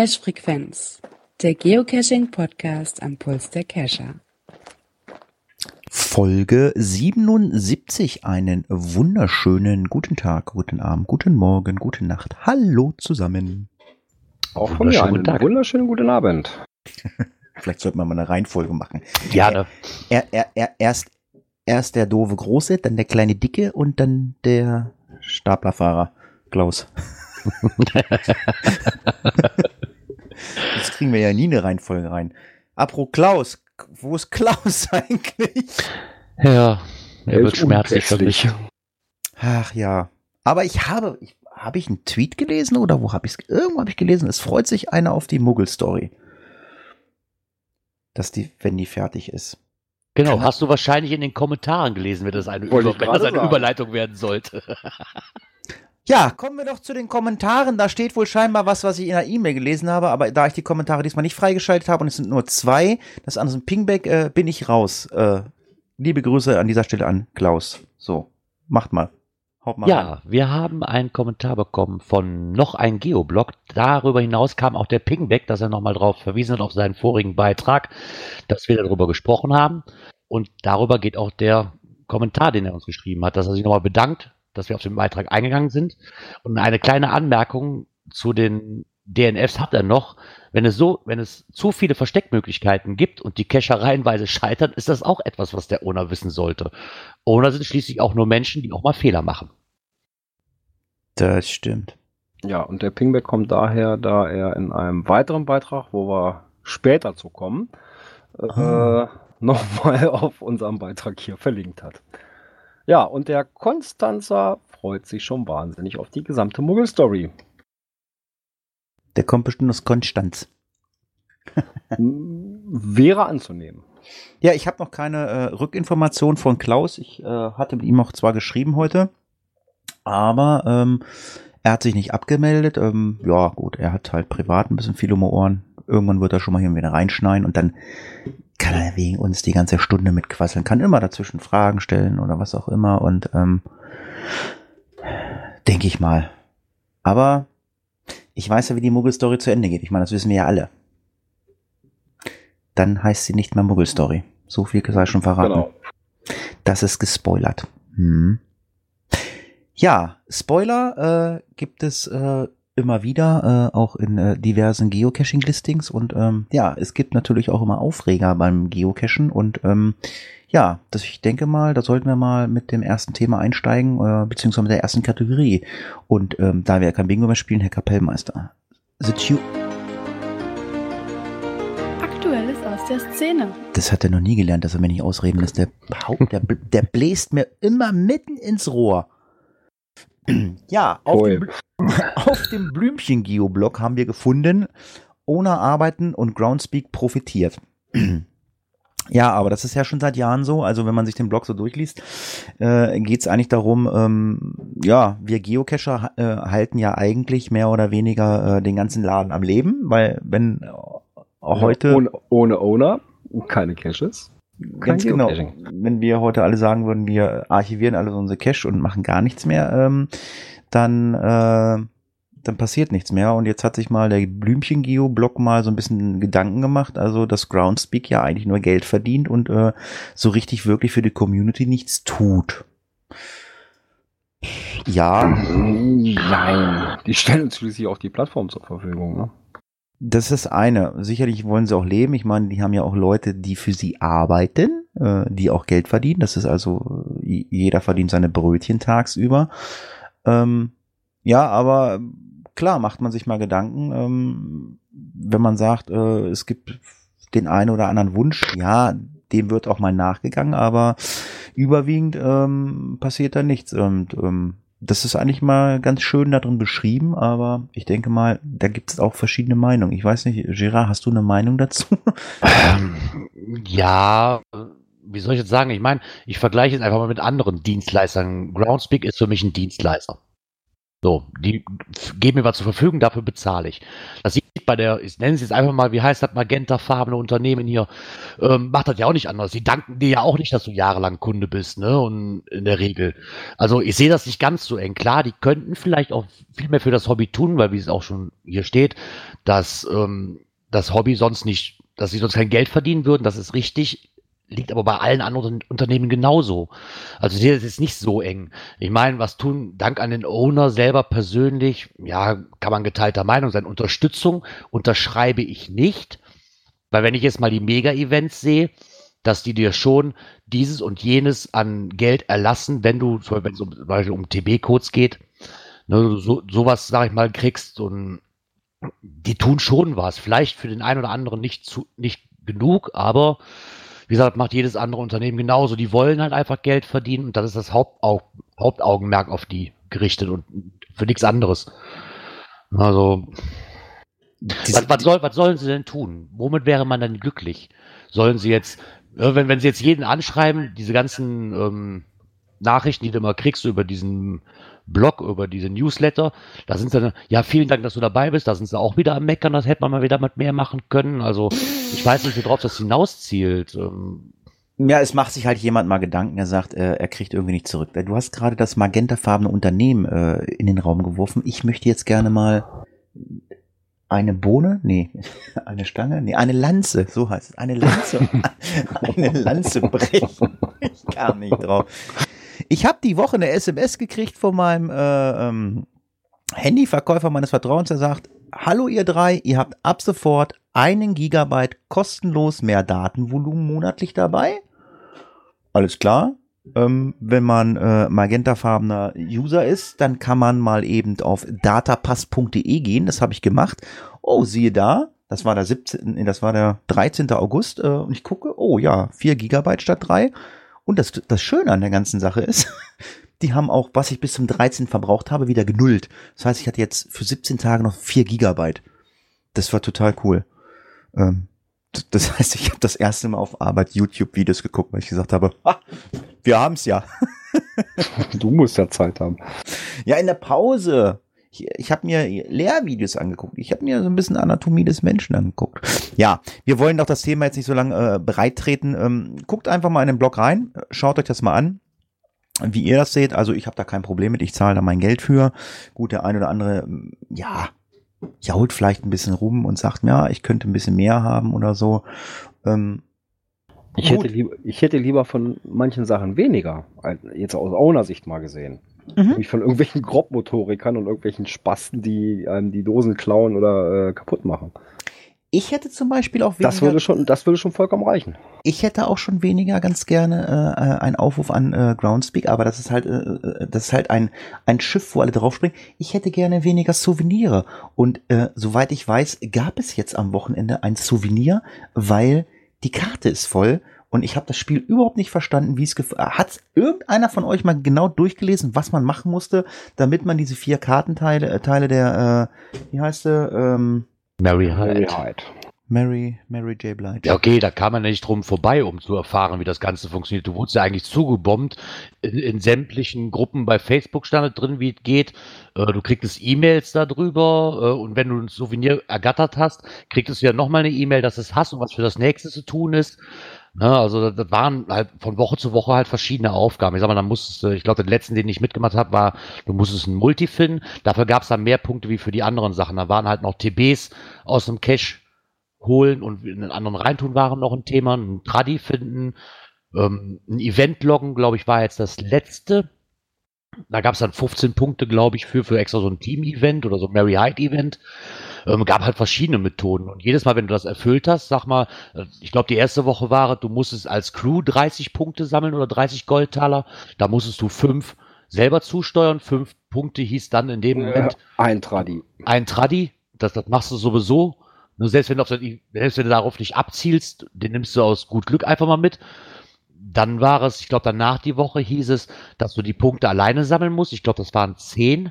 Cache-Frequenz, der Geocaching-Podcast am Puls der Cacher. Folge 77. Einen wunderschönen guten Tag, guten Abend, guten Morgen, gute Nacht. Hallo zusammen. Auch von mir einen Tag. wunderschönen guten Abend. Vielleicht sollten wir mal eine Reihenfolge machen. Gerne. Er, er, er, erst, erst der doofe Große, dann der kleine Dicke und dann der Staplerfahrer Klaus. Jetzt kriegen wir ja nie eine Reihenfolge rein. Apro Klaus, wo ist Klaus eigentlich? Ja, er Er wird schmerzlich für mich. Ach ja. Aber ich habe, ich, habe ich einen Tweet gelesen oder wo habe ich es? Irgendwo habe ich gelesen, es freut sich einer auf die Muggel-Story. Dass die, wenn die fertig ist. Genau, hast du wahrscheinlich in den Kommentaren gelesen, wenn das eine, Über wenn das eine. Überleitung werden sollte. Ja, kommen wir doch zu den Kommentaren. Da steht wohl scheinbar was, was ich in der E-Mail gelesen habe, aber da ich die Kommentare diesmal nicht freigeschaltet habe und es sind nur zwei, das andere ist ein Pingback, äh, bin ich raus. Äh, liebe Grüße an dieser Stelle an Klaus. So, macht mal. Haut mal rein. Ja, wir haben einen Kommentar bekommen von noch ein Geoblog. Darüber hinaus kam auch der Pingback, dass er nochmal darauf verwiesen hat, auf seinen vorigen Beitrag, dass wir darüber gesprochen haben. Und darüber geht auch der Kommentar, den er uns geschrieben hat, dass er sich nochmal bedankt, dass wir auf den Beitrag eingegangen sind. Und eine kleine Anmerkung zu den DNFs hat er noch. Wenn es so, wenn es zu viele Versteckmöglichkeiten gibt und die Cacher reihenweise scheitern, ist das auch etwas, was der Owner wissen sollte. Owner sind schließlich auch nur Menschen, die auch mal Fehler machen. Das stimmt. Ja, und der Pingback kommt daher, da er in einem weiteren Beitrag, wo wir später zu kommen, Ah. äh, nochmal auf unserem Beitrag hier verlinkt hat. Ja, und der Konstanzer freut sich schon wahnsinnig auf die gesamte Muggel-Story. Der kommt bestimmt aus Konstanz. Wäre anzunehmen. Ja, ich habe noch keine äh, Rückinformation von Klaus. Ich äh, hatte mit ihm auch zwar geschrieben heute, aber ähm, er hat sich nicht abgemeldet. Ähm, ja, gut, er hat halt privat ein bisschen viel um die Ohren. Irgendwann wird er schon mal hier wieder reinschneiden und dann kann er wegen uns die ganze Stunde mitquasseln, kann immer dazwischen Fragen stellen oder was auch immer und ähm, denke ich mal. Aber ich weiß ja, wie die Muggel-Story zu Ende geht. Ich meine, das wissen wir ja alle. Dann heißt sie nicht mehr Muggel-Story. So viel sei schon verraten. Genau. Das ist gespoilert. Hm. Ja, Spoiler äh, gibt es äh, immer wieder, äh, auch in äh, diversen Geocaching-Listings. Und ähm, ja, es gibt natürlich auch immer Aufreger beim Geocachen. Und ähm, ja, das, ich denke mal, da sollten wir mal mit dem ersten Thema einsteigen, äh, beziehungsweise mit der ersten Kategorie. Und ähm, da wir ja kein Bingo mehr spielen, Herr Kapellmeister. The Tu Aktuelles aus der Szene. das hat er noch nie gelernt, dass er mir nicht ausreden lässt. Der, der, der bläst mir immer mitten ins Rohr. Ja, auf Ui. dem, auf dem Blümchen-Geoblog haben wir gefunden, ohne Arbeiten und Groundspeak profitiert. Ja, aber das ist ja schon seit Jahren so. Also wenn man sich den Blog so durchliest, äh, geht es eigentlich darum, ähm, ja, wir Geocacher äh, halten ja eigentlich mehr oder weniger äh, den ganzen Laden am Leben, weil wenn äh, heute Ohne, ohne Owner, keine Caches. Ganz genau. Wenn wir heute alle sagen würden, wir archivieren alle unsere Cache und machen gar nichts mehr, ähm, dann, äh, dann passiert nichts mehr. Und jetzt hat sich mal der Blümchen-Geo-Blog mal so ein bisschen Gedanken gemacht, also dass Groundspeak ja eigentlich nur Geld verdient und äh, so richtig wirklich für die Community nichts tut. Ja, Nein. Die stellen uns schließlich auch die Plattform zur Verfügung. Ne? Das ist eine. Sicherlich wollen sie auch leben. Ich meine, die haben ja auch Leute, die für sie arbeiten, äh, die auch Geld verdienen. Das ist also, äh, jeder verdient seine Brötchen tagsüber. Ähm, ja, aber klar macht man sich mal Gedanken, ähm, wenn man sagt, äh, es gibt den einen oder anderen Wunsch, ja, dem wird auch mal nachgegangen, aber überwiegend ähm, passiert da nichts. Und ähm, das ist eigentlich mal ganz schön darin beschrieben, aber ich denke mal, da gibt es auch verschiedene Meinungen. Ich weiß nicht, Gerard, hast du eine Meinung dazu? Ähm, ja, wie soll ich jetzt sagen? Ich meine, ich vergleiche es einfach mal mit anderen Dienstleistern. Groundspeak ist für mich ein Dienstleister. So, die geben mir was zur Verfügung, dafür bezahle ich. Das sieht bei der, ich nenne es jetzt einfach mal, wie heißt das magentafarbene Unternehmen hier, ähm, macht das ja auch nicht anders. Sie danken dir ja auch nicht, dass du jahrelang Kunde bist, ne? Und in der Regel. Also ich sehe das nicht ganz so eng. Klar, die könnten vielleicht auch viel mehr für das Hobby tun, weil wie es auch schon hier steht, dass ähm, das Hobby sonst nicht, dass sie sonst kein Geld verdienen würden, das ist richtig liegt aber bei allen anderen Unternehmen genauso. Also hier ist es nicht so eng. Ich meine, was tun, dank an den Owner selber persönlich, ja, kann man geteilter Meinung sein. Unterstützung unterschreibe ich nicht, weil wenn ich jetzt mal die Mega-Events sehe, dass die dir schon dieses und jenes an Geld erlassen, wenn du, um, zum Beispiel um TB-Codes geht, ne, so, sowas, sag ich mal, kriegst und die tun schon was. Vielleicht für den einen oder anderen nicht zu, nicht genug, aber wie gesagt, macht jedes andere Unternehmen genauso. Die wollen halt einfach Geld verdienen und das ist das Hauptaug Hauptaugenmerk auf die gerichtet und für nichts anderes. Also, was, was, soll, was sollen sie denn tun? Womit wäre man dann glücklich? Sollen sie jetzt, wenn, wenn sie jetzt jeden anschreiben, diese ganzen ähm, Nachrichten, die du immer kriegst über diesen Blog, über diese Newsletter. Da sind sie dann, ja, vielen Dank, dass du dabei bist. Da sind sie auch wieder am Meckern, das hätte man mal wieder mit mehr machen können. Also ich weiß nicht, worauf das hinauszielt. Ähm, ja, es macht sich halt jemand mal Gedanken, er sagt, äh, er kriegt irgendwie nicht zurück. Du hast gerade das magentafarbene Unternehmen äh, in den Raum geworfen. Ich möchte jetzt gerne mal eine Bohne, nee, eine Stange, nee, eine Lanze, so heißt es, eine Lanze, eine Lanze brechen. Ich kam nicht drauf. Ich habe die Woche eine SMS gekriegt von meinem äh, ähm, Handyverkäufer meines Vertrauens, der sagt, hallo ihr drei, ihr habt ab sofort einen Gigabyte kostenlos mehr Datenvolumen monatlich dabei. Alles klar. Ähm, wenn man äh, magentafarbener User ist, dann kann man mal eben auf datapass.de gehen. Das habe ich gemacht. Oh, siehe da, das war der 17, das war der 13. August äh, und ich gucke, oh ja, 4 Gigabyte statt 3. Und das, das Schöne an der ganzen Sache ist, die haben auch, was ich bis zum 13 verbraucht habe, wieder genullt. Das heißt, ich hatte jetzt für 17 Tage noch 4 Gigabyte. Das war total cool. Ähm, das heißt, ich habe das erste Mal auf Arbeit YouTube-Videos geguckt, weil ich gesagt habe, ha, wir haben's ja. du musst ja Zeit haben. Ja, in der Pause ich, ich habe mir Lehrvideos angeguckt. Ich habe mir so ein bisschen Anatomie des Menschen angeguckt. Ja, wir wollen doch das Thema jetzt nicht so lange äh, bereittreten. Ähm, guckt einfach mal in den Blog rein, schaut euch das mal an wie ihr das seht. Also ich habe da kein Problem mit, ich zahle da mein Geld für. Gut, der ein oder andere, ähm, ja, jault vielleicht ein bisschen rum und sagt, ja, ich könnte ein bisschen mehr haben oder so. Ähm, ich, hätte lieber, ich hätte lieber von manchen Sachen weniger, jetzt aus Owner-Sicht mal gesehen. Mhm. Nämlich von irgendwelchen Grobmotorikern und irgendwelchen Spasten, die einem die Dosen klauen oder äh, kaputt machen. Ich hätte zum Beispiel auch weniger. Das würde schon, das würde schon vollkommen reichen. Ich hätte auch schon weniger ganz gerne äh, äh einen Aufruf an äh, Groundspeak, aber das ist halt, äh, äh, das ist halt ein ein Schiff, wo alle draufspringen. Ich hätte gerne weniger Souvenire und äh, soweit ich weiß, gab es jetzt am Wochenende ein Souvenir, weil die Karte ist voll und ich habe das Spiel überhaupt nicht verstanden, wie es hat irgendeiner von euch mal genau durchgelesen, was man machen musste, damit man diese vier Kartenteile äh, Teile der äh, wie heißt sie ähm, Mary Hyde. Mary, Mary J. Blige. Ja, okay, da kam man nicht drum vorbei, um zu erfahren, wie das Ganze funktioniert. Du wurdest ja eigentlich zugebombt. In, in sämtlichen Gruppen bei Facebook stand drin, wie es geht. Äh, du kriegst E-Mails darüber äh, und wenn du ein Souvenir ergattert hast, kriegst du ja nochmal eine E-Mail, dass es hast und was für das nächste zu tun ist. Ne, also das waren halt von Woche zu Woche halt verschiedene Aufgaben. Ich sag mal, dann musstest du, ich glaube, den letzten, den ich mitgemacht habe, war, du musstest einen Multi finden. Dafür gab es dann mehr Punkte wie für die anderen Sachen. Da waren halt noch TBs aus dem Cache holen und in den anderen reintun waren noch ein Thema, ein Tradi finden, ähm, ein Event loggen, glaube ich, war jetzt das letzte. Da gab es dann 15 Punkte, glaube ich, für, für extra so ein Team-Event oder so ein Mary Hyde-Event ähm, gab halt verschiedene Methoden. Und jedes Mal, wenn du das erfüllt hast, sag mal, äh, ich glaube, die erste Woche war, du musstest als Crew 30 Punkte sammeln oder 30 Goldtaler. Da musstest du fünf selber zusteuern. Fünf Punkte hieß dann in dem Moment. Ein Tradi. Ein Tradi. Das, das machst du sowieso. Nur selbst wenn, du auf, selbst wenn du darauf nicht abzielst, den nimmst du aus gut Glück einfach mal mit. Dann war es, ich glaube, danach die Woche hieß es, dass du die Punkte alleine sammeln musst. Ich glaube, das waren zehn.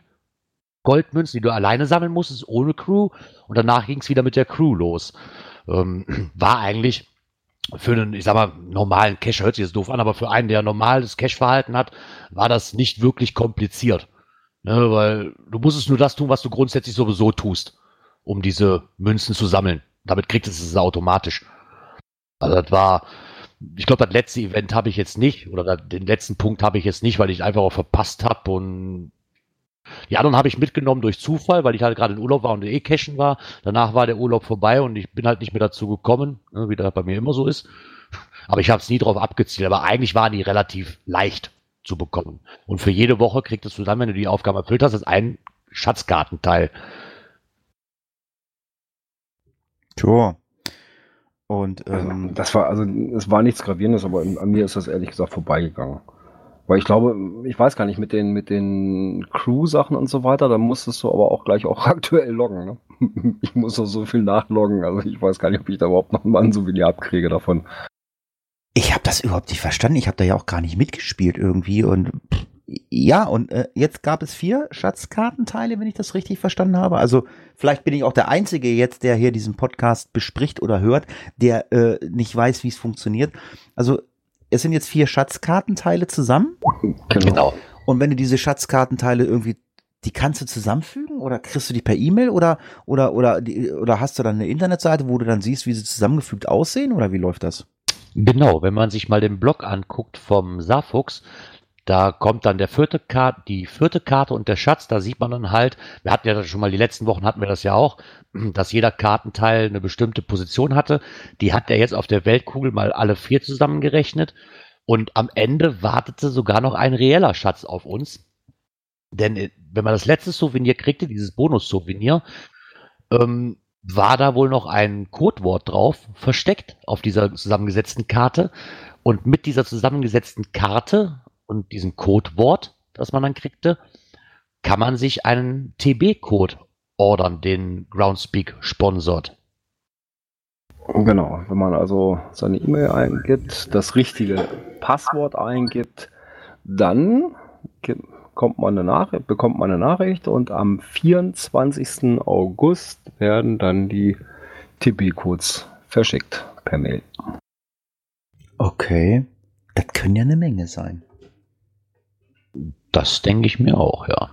Goldmünzen, die du alleine sammeln musstest, ohne Crew. Und danach ging es wieder mit der Crew los. Ähm, war eigentlich für einen, ich sag mal, normalen Cache, hört sich jetzt doof an, aber für einen, der normales Cache-Verhalten hat, war das nicht wirklich kompliziert. Ne, weil du musstest nur das tun, was du grundsätzlich sowieso tust, um diese Münzen zu sammeln. Damit kriegst du es automatisch. Also das war, ich glaube, das letzte Event habe ich jetzt nicht, oder den letzten Punkt habe ich jetzt nicht, weil ich einfach auch verpasst habe und die anderen habe ich mitgenommen durch Zufall, weil ich halt gerade in Urlaub war und eh cashen war. Danach war der Urlaub vorbei und ich bin halt nicht mehr dazu gekommen, ne, wie das bei mir immer so ist. Aber ich habe es nie drauf abgezielt. Aber eigentlich waren die relativ leicht zu bekommen. Und für jede Woche kriegst du dann, wenn du die Aufgaben erfüllt hast, ein Schatzkartenteil. Sure. Und ähm, das war also es war nichts gravierendes, aber an mir ist das ehrlich gesagt vorbeigegangen. Weil ich glaube, ich weiß gar nicht, mit den, mit den Crew-Sachen und so weiter, da musstest du aber auch gleich auch aktuell loggen. Ne? Ich muss doch so viel nachloggen, also ich weiß gar nicht, ob ich da überhaupt noch mal ein Souvenir abkriege davon. Ich habe das überhaupt nicht verstanden. Ich habe da ja auch gar nicht mitgespielt irgendwie. Und ja, und äh, jetzt gab es vier Schatzkartenteile, wenn ich das richtig verstanden habe. Also vielleicht bin ich auch der Einzige jetzt, der hier diesen Podcast bespricht oder hört, der äh, nicht weiß, wie es funktioniert. Also es sind jetzt vier Schatzkartenteile zusammen. Genau. genau. Und wenn du diese Schatzkartenteile irgendwie, die kannst du zusammenfügen oder kriegst du die per E-Mail oder oder oder oder hast du dann eine Internetseite, wo du dann siehst, wie sie zusammengefügt aussehen oder wie läuft das? Genau, wenn man sich mal den Blog anguckt vom Safux, da kommt dann der vierte Karte, die vierte Karte und der Schatz, da sieht man dann halt, wir hatten ja schon mal die letzten Wochen hatten wir das ja auch, dass jeder Kartenteil eine bestimmte Position hatte. Die hat er jetzt auf der Weltkugel mal alle vier zusammengerechnet. Und am Ende wartete sogar noch ein reeller Schatz auf uns. Denn äh, wenn man das letzte Souvenir kriegte, dieses Bonus-Souvenir, ähm, war da wohl noch ein Codewort drauf, versteckt auf dieser zusammengesetzten Karte. Und mit dieser zusammengesetzten Karte und diesem Codewort, das man dann kriegte, kann man sich einen TB-Code ordern, den Groundspeak sponsort. Genau, wenn man also seine E-Mail eingibt, das richtige Passwort eingibt, dann kommt man eine Nachricht, bekommt man eine Nachricht und am 24. August werden dann die TB-Codes verschickt per Mail. Okay, das können ja eine Menge sein. Das denke ich mir auch, ja.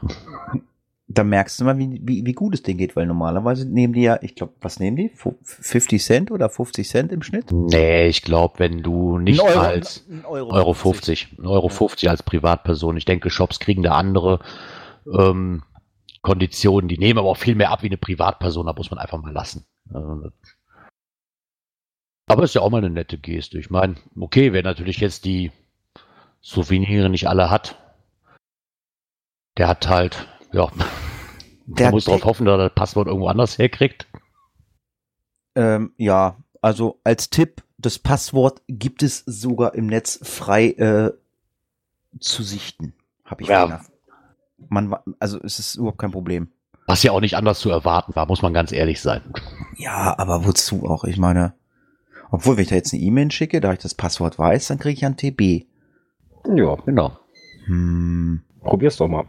Da merkst du mal, wie, wie, wie gut es denen geht, weil normalerweise nehmen die ja, ich glaube, was nehmen die? 50 Cent oder 50 Cent im Schnitt? Nee, ich glaube, wenn du nicht Euro, als Euro, Euro 50, 50, Euro 50 als Privatperson, ich denke, Shops kriegen da andere ähm, Konditionen, die nehmen aber auch viel mehr ab wie eine Privatperson, da muss man einfach mal lassen. Also, aber ist ja auch mal eine nette Geste. Ich meine, okay, wer natürlich jetzt die Souvenire nicht alle hat, der hat halt, ja, der muss darauf hoffen, dass er das Passwort irgendwo anders herkriegt. Ähm, ja, also als Tipp, das Passwort gibt es sogar im Netz frei äh, zu sichten. Habe ich ja. Man, also es ist überhaupt kein Problem. Was ja auch nicht anders zu erwarten war, muss man ganz ehrlich sein. Ja, aber wozu auch? Ich meine, obwohl, wenn ich da jetzt eine E-Mail schicke, da ich das Passwort weiß, dann kriege ich ein TB. Ja, genau. Hm. Probier's doch mal.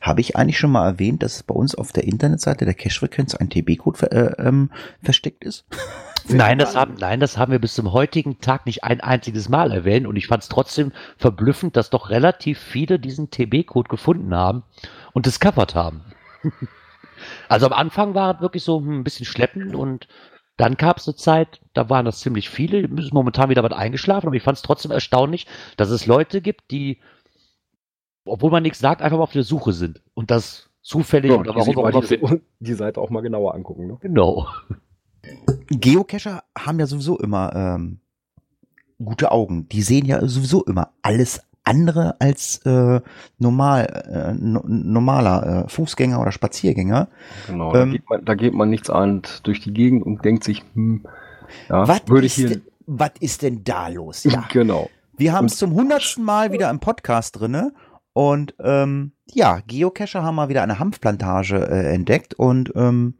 Habe ich eigentlich schon mal erwähnt, dass bei uns auf der Internetseite der Cache-Frequenz ein TB-Code äh, ähm, versteckt ist? nein, das haben, nein, das haben wir bis zum heutigen Tag nicht ein einziges Mal erwähnt und ich fand es trotzdem verblüffend, dass doch relativ viele diesen TB-Code gefunden haben und discovered haben. also am Anfang war es wirklich so ein bisschen schleppend und dann gab es eine Zeit, da waren das ziemlich viele, ist momentan wieder was eingeschlafen, aber ich fand es trotzdem erstaunlich, dass es Leute gibt, die obwohl man nichts sagt, einfach mal auf der Suche sind. Und das zufällig ja, oder warum auch immer die, die Seite auch mal genauer angucken. Ne? Genau. Geocacher haben ja sowieso immer ähm, gute Augen. Die sehen ja sowieso immer alles andere als äh, normal, äh, no, normaler äh, Fußgänger oder Spaziergänger. Genau, ähm, da, geht man, da geht man nichts an durch die Gegend und denkt sich, hm, ja, was würde ich hier. Was ist denn da los? Ja. genau. Wir haben es zum hundertsten Mal wieder im Podcast drinne und ähm, ja, Geocacher haben mal wieder eine Hanfplantage äh, entdeckt und ähm,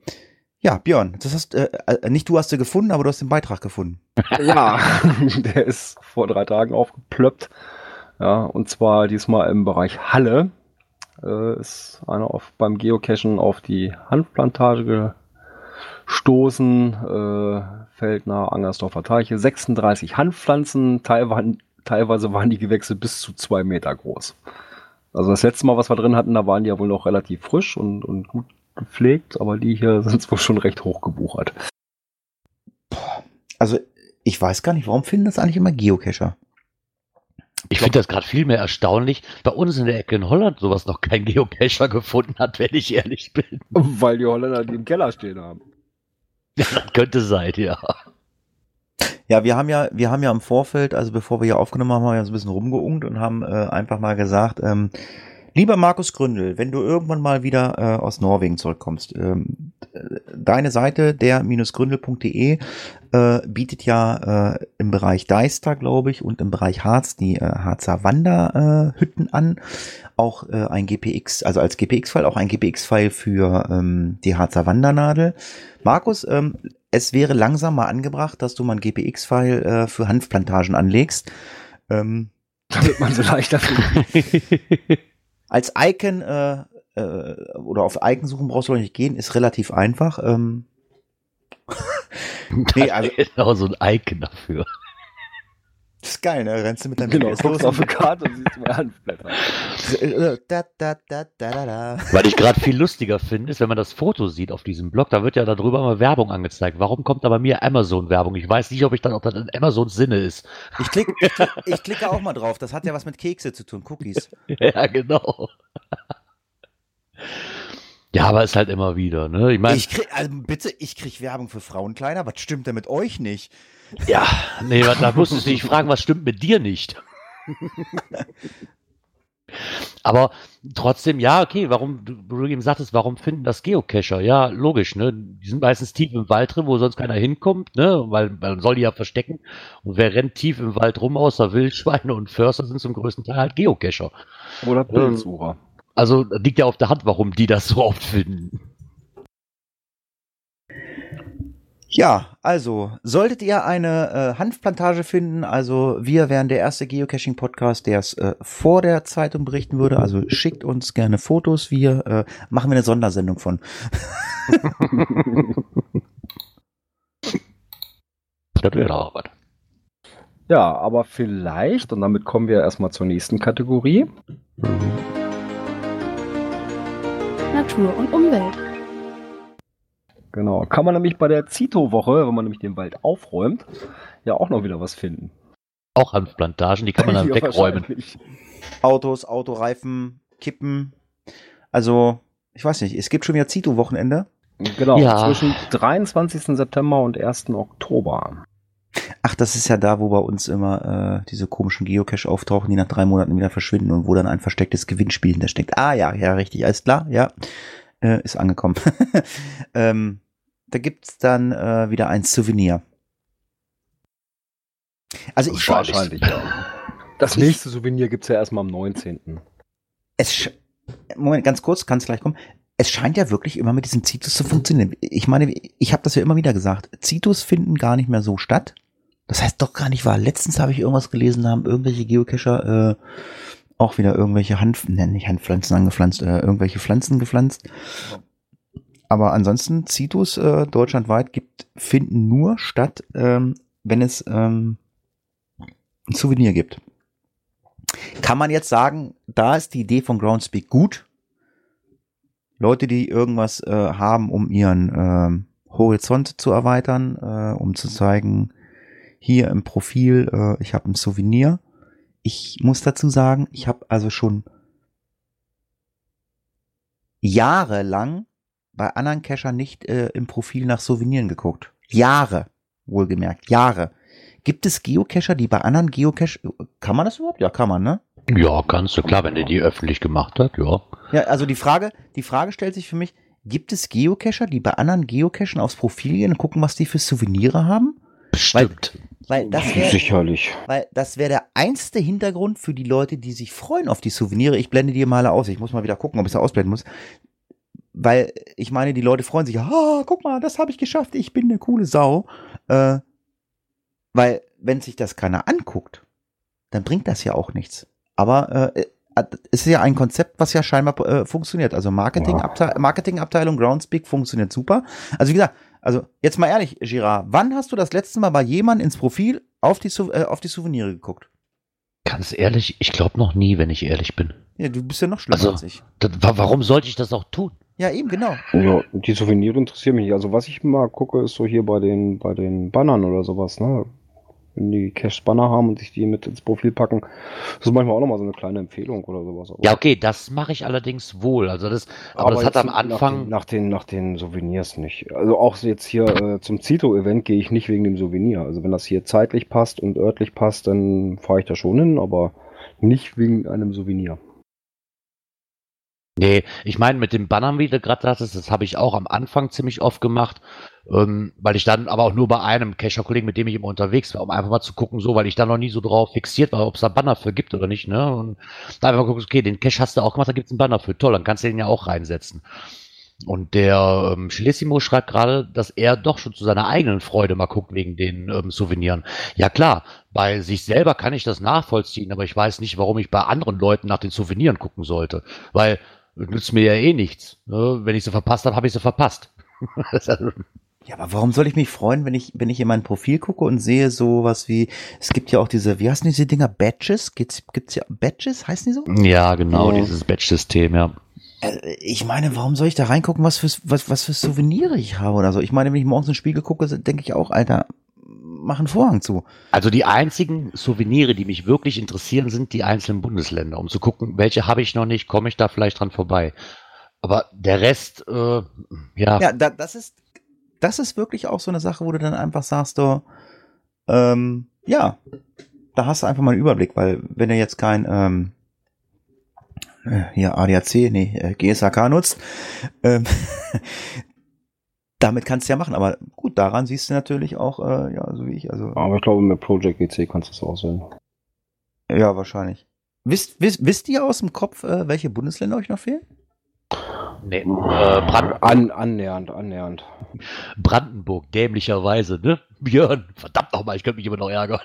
ja, Björn, das hast äh, äh, nicht du hast sie gefunden, aber du hast den Beitrag gefunden. Ja, der ist vor drei Tagen aufgeplöppt. Ja, und zwar diesmal im Bereich Halle. Äh, ist einer auf, beim Geocachen auf die Hanfplantage gestoßen. Äh, Feld nach Angersdorfer Teiche. 36 Hanfpflanzen, teilweise waren die Gewächse bis zu zwei Meter groß. Also das letzte Mal, was wir drin hatten, da waren die ja wohl noch relativ frisch und, und gut gepflegt, aber die hier sind wohl schon recht hoch gebuchert. Also ich weiß gar nicht, warum finden das eigentlich immer Geocacher? Ich finde das gerade viel mehr erstaunlich. Bei uns in der Ecke in Holland sowas noch kein Geocacher gefunden hat, wenn ich ehrlich bin. Weil die Holländer die im Keller stehen haben. Ja, das könnte sein, ja. Ja, wir haben ja, wir haben ja im Vorfeld, also bevor wir hier aufgenommen haben, haben wir ja so ein bisschen rumgeungt und haben äh, einfach mal gesagt, ähm, lieber Markus Gründel, wenn du irgendwann mal wieder äh, aus Norwegen zurückkommst, ähm, deine Seite der-gründel.de äh, bietet ja äh, im Bereich Deister, glaube ich, und im Bereich Harz die äh, Harzer Wanderhütten äh, an. Auch äh, ein GPX, also als GPX-File, auch ein GPX-File für ähm, die Harzer Wandernadel. Markus, ähm, es wäre langsam mal angebracht, dass du mal ein GPX-File äh, für Hanfplantagen anlegst. Ähm, da wird man so leichter Als Icon äh, äh, oder auf Icon suchen brauchst du noch nicht gehen, ist relativ einfach. Ähm, nee, also ist auch so ein Icon dafür. Das ist geil, ne? Rennst du mit deinem genau, guckst auf die Karte und siehst mal Hanfblätter. da, da, da, da, da, da. Was ich gerade viel lustiger finde, ist, wenn man das Foto sieht auf diesem Blog, da wird ja darüber immer Werbung angezeigt. Warum kommt da bei mir Amazon-Werbung? Ich weiß nicht, ob ich dann, ob das in Amazons Sinne ist. Ich, klick, ich, klick, ich klicke auch mal drauf. Das hat ja was mit Kekse zu tun, Cookies. ja, genau. Ja, aber ist halt immer wieder, ne? Ich meine. Also bitte, ich krieg Werbung für Frauenkleider. Was stimmt denn mit euch nicht? Ja, nee, da musstest du dich fragen, was stimmt mit dir nicht? Aber trotzdem, ja, okay, warum, du, du eben sagtest, warum finden das Geocacher? Ja, logisch, ne? Die sind meistens tief im Wald drin, wo sonst keiner hinkommt, ne? Weil man soll die ja verstecken. Und wer rennt tief im Wald rum, außer Wildschweine und Förster sind zum größten Teil halt Geocacher. Oder Pilzsucher. Also liegt ja auf der Hand, warum die das so oft finden. Ja, also, solltet ihr eine äh, Hanfplantage finden, also wir wären der erste Geocaching-Podcast, der es äh, vor der Zeitung berichten würde, also schickt uns gerne Fotos, wir äh, machen wir eine Sondersendung von. das wäre auch was. Ja, aber vielleicht, und damit kommen wir erstmal zur nächsten Kategorie. Natur und Umwelt. Genau. Kann man nämlich bei der Zito-Woche, wenn man nämlich den Wald aufräumt, ja auch noch wieder was finden. Auch Hanfplantagen, die kann man dann ja, wegräumen. Autos, Autoreifen, Kippen. Also, ich weiß nicht, es gibt schon wieder Zito-Wochenende. Genau, ja. zwischen 23. September und 1. Oktober. Ach, das ist ja da, wo bei uns immer äh, diese komischen Geocache auftauchen, die nach drei Monaten wieder verschwinden und wo dann ein verstecktes Gewinnspiel hintersteckt. Ah ja, ja, richtig, alles klar, ja. Äh, ist angekommen. ähm, da gibt's dann äh, wieder ein Souvenir. Also ich wahrscheinlich, ja. Das nächste Souvenir gibt's ja erstmal am 19. Es Moment, ganz kurz, kann es gleich kommen. Es scheint ja wirklich immer mit diesen Zitus zu funktionieren. Ich meine, ich habe das ja immer wieder gesagt. Zitus finden gar nicht mehr so statt. Das heißt doch gar nicht wahr. Letztens habe ich irgendwas gelesen, haben irgendwelche Geocacher äh, auch wieder irgendwelche Hanf, ne, nicht Handpflanzen angepflanzt, äh, irgendwelche Pflanzen gepflanzt. Aber ansonsten, Citus äh, deutschlandweit gibt, finden nur statt, ähm, wenn es ähm, ein Souvenir gibt. Kann man jetzt sagen, da ist die Idee von Groundspeak gut. Leute, die irgendwas äh, haben, um ihren äh, Horizont zu erweitern, äh, um zu zeigen, hier im Profil, äh, ich habe ein Souvenir ich muss dazu sagen, ich habe also schon jahrelang bei anderen Cachern nicht äh, im Profil nach Souveniren geguckt. Jahre, wohlgemerkt, Jahre. Gibt es Geocacher, die bei anderen Geocache, kann man das überhaupt? Ja, kann man, ne? Ja, kannst du, klar, wenn der die öffentlich gemacht hat, ja. Ja, also die Frage, die Frage stellt sich für mich, gibt es Geocacher, die bei anderen Geocachen aufs Profil gehen und gucken, was die für Souvenirs haben? Bestimmt. Weil, weil das wär, Sicherlich. Weil das wäre der einzige Hintergrund für die Leute, die sich freuen auf die Souvenire. Ich blende die mal aus. Ich muss mal wieder gucken, ob ich sie ausblenden muss. Weil ich meine, die Leute freuen sich, ah, guck mal, das habe ich geschafft, ich bin eine coole Sau. Äh, weil, wenn sich das keiner anguckt, dann bringt das ja auch nichts. Aber äh, es ist ja ein Konzept, was ja scheinbar äh, funktioniert. Also Marketingabteilung, Marketingabteilung Groundspeak funktioniert super. Also wie gesagt, also jetzt mal ehrlich, Girard, wann hast du das letzte Mal bei jemandem ins Profil auf die, äh, auf die Souvenire geguckt? Ganz ehrlich, ich glaube noch nie, wenn ich ehrlich bin. Ja, du bist ja noch schlimmer Also, als ich. Das, wa- warum sollte ich das auch tun? Ja, eben, genau. Ja, die Souvenire interessieren mich nicht. Also was ich mal gucke, ist so hier bei den, bei den Bannern oder sowas, ne? Wenn die Cash-Banner haben und sich die mit ins Profil packen. Das ist manchmal auch nochmal so eine kleine Empfehlung oder sowas. Aber- Ja, okay, das mache ich allerdings wohl. Also das, aber, das hat am Anfang. Nach den, nach den, nach den Souvenirs nicht. Also auch jetzt hier äh, zum Zito-Event gehe ich nicht wegen dem Souvenir. Also wenn das hier zeitlich passt und örtlich passt, dann fahre ich da schon hin, aber nicht wegen einem Souvenir. Nee, ich meine, mit dem Bannern, wie du gerade sagtest, das habe ich auch am Anfang ziemlich oft gemacht, ähm, weil ich dann aber auch nur bei einem Cacher-Kollegen, mit dem ich immer unterwegs war, um einfach mal zu gucken, so, weil ich da noch nie so drauf fixiert war, ob es da Banner für gibt oder nicht, ne? Und da einfach mal gucken, okay, den Cache hast du auch gemacht, da gibt es einen Banner für, toll, dann kannst du den ja auch reinsetzen. Und der ähm, Schlesimo schreibt gerade, dass er doch schon zu seiner eigenen Freude mal guckt wegen den ähm, Souveniren. Ja klar, bei sich selber kann ich das nachvollziehen, aber ich weiß nicht, warum ich bei anderen Leuten nach den Souveniren gucken sollte. Weil nützt mir ja eh nichts. Ne? Wenn ich sie verpasst habe, habe ich sie verpasst. Ja, aber warum soll ich mich freuen, wenn ich, wenn ich in mein Profil gucke und sehe sowas wie, es gibt ja auch diese, wie heißen diese Dinger, Badges? Gibt's, gibt's ja Badges? Heißen die so? ja, genau, Ja. dieses Badge-System, ja. Äh, Ich meine, warum soll ich da reingucken, was für, was, was für Souvenire ich habe oder so? Ich meine, wenn ich morgens in den Spiegel gucke, denke ich auch, Alter, mach einen Vorhang zu. Also die einzigen Souvenire, die mich wirklich interessieren, sind die einzelnen Bundesländer, um zu gucken, welche habe ich noch nicht, komme ich da vielleicht dran vorbei. Aber der Rest, äh, ja, Ja, da, das ist, das ist wirklich auch so eine Sache, wo du dann einfach sagst, du, ähm, ja, da hast du einfach mal einen Überblick, weil wenn du jetzt kein, ähm, äh, hier ADAC, nee, äh, GSAK nutzt, ähm, damit kannst du ja machen, aber gut, daran siehst du natürlich auch, äh, ja, so wie ich, also, Aber ich glaube, mit Project GC kannst du es auswählen. ja, wahrscheinlich. Wisst, wisst, wisst ihr aus dem Kopf, äh, welche Bundesländer euch noch fehlen? Nee, äh, Brand An, annähernd, annähernd. Brandenburg, dämlicherweise, ne? Björn, verdammt nochmal, ich könnte mich immer noch ärgern.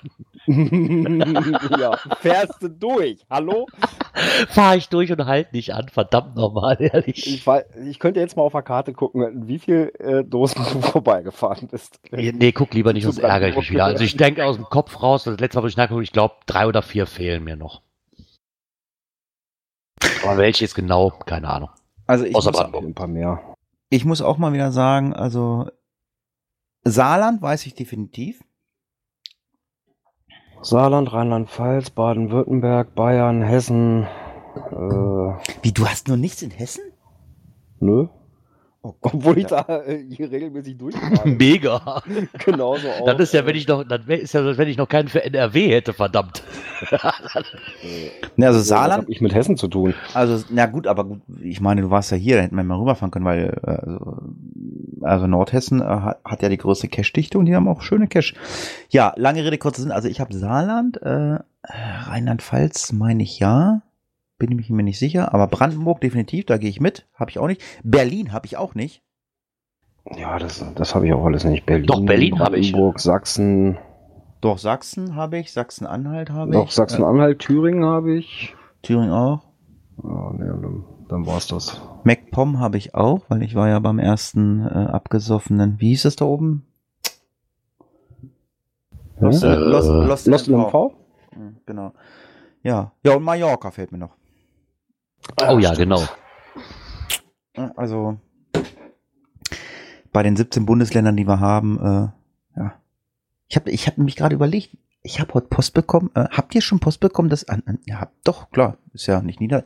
ja, fährst du durch? Hallo? Fahr ich durch und halt nicht an, verdammt nochmal, ehrlich. Ich, wei- ich könnte jetzt mal auf der Karte gucken, wie viel äh, Dosen du vorbeigefahren bist. Nee, guck lieber nicht, sonst ärgere ich mich Brandenburg. wieder. Also ich denke aus dem Kopf raus, das letzte Mal, wo ich nachgeguckt ich glaube, drei oder vier fehlen mir noch. Aber welche jetzt genau, keine Ahnung. Also ich Außer muss, Brandenburg. Ein paar mehr. ich muss auch mal wieder sagen, also Saarland weiß ich definitiv. Saarland, Rheinland-Pfalz, Baden-Württemberg, Bayern, Hessen. Äh, Wie, du hast nur nichts in Hessen? nö. Oh Gott. Obwohl ich da äh, hier regelmäßig durchfahre. Mega. Genauso auch. Das ist ja, wenn ich noch, dann wär- ist ja, als wenn ich noch keinen für NRW hätte, verdammt. Ne, also Was Saarland, hab ich mit Hessen zu tun? also, na gut, aber gut, ich meine, du warst ja hier, da hätten wir mal rüberfahren können, weil, also, also Nordhessen äh, hat, hat ja die größte Cache-Dichte und die haben auch schöne Cache. Ja, lange Rede, kurzer Sinn, also ich habe Saarland, äh, Rheinland-Pfalz meine ich ja, bin ich mir nicht sicher, aber Brandenburg definitiv, da gehe ich mit, habe ich auch nicht. Berlin habe ich auch nicht. Ja, das, das habe ich auch alles nicht. Berlin, Doch, Berlin habe ich. Brandenburg, Sachsen, Doch, Sachsen habe ich, Sachsen-Anhalt habe ich. Sachsen-Anhalt, Thüringen habe ich. Thüringen auch. Ja, ne, dann, dann war's das. MacPom habe ich auch, weil ich war ja beim ersten äh, abgesoffenen, wie hieß es da oben? Lost, Äh, Lost, Lost, Lost in MV. MV? Mhm, Genau. Ja. Ja, und Mallorca fehlt mir noch. Oh ja, genau. Also bei den 17 Bundesländern, die wir haben, äh, ja. Ich habe ich hab mich gerade überlegt, ich habe heute Post bekommen. Äh, habt ihr schon Post bekommen? Das an, an, ja, doch, klar, ist ja nicht nieder.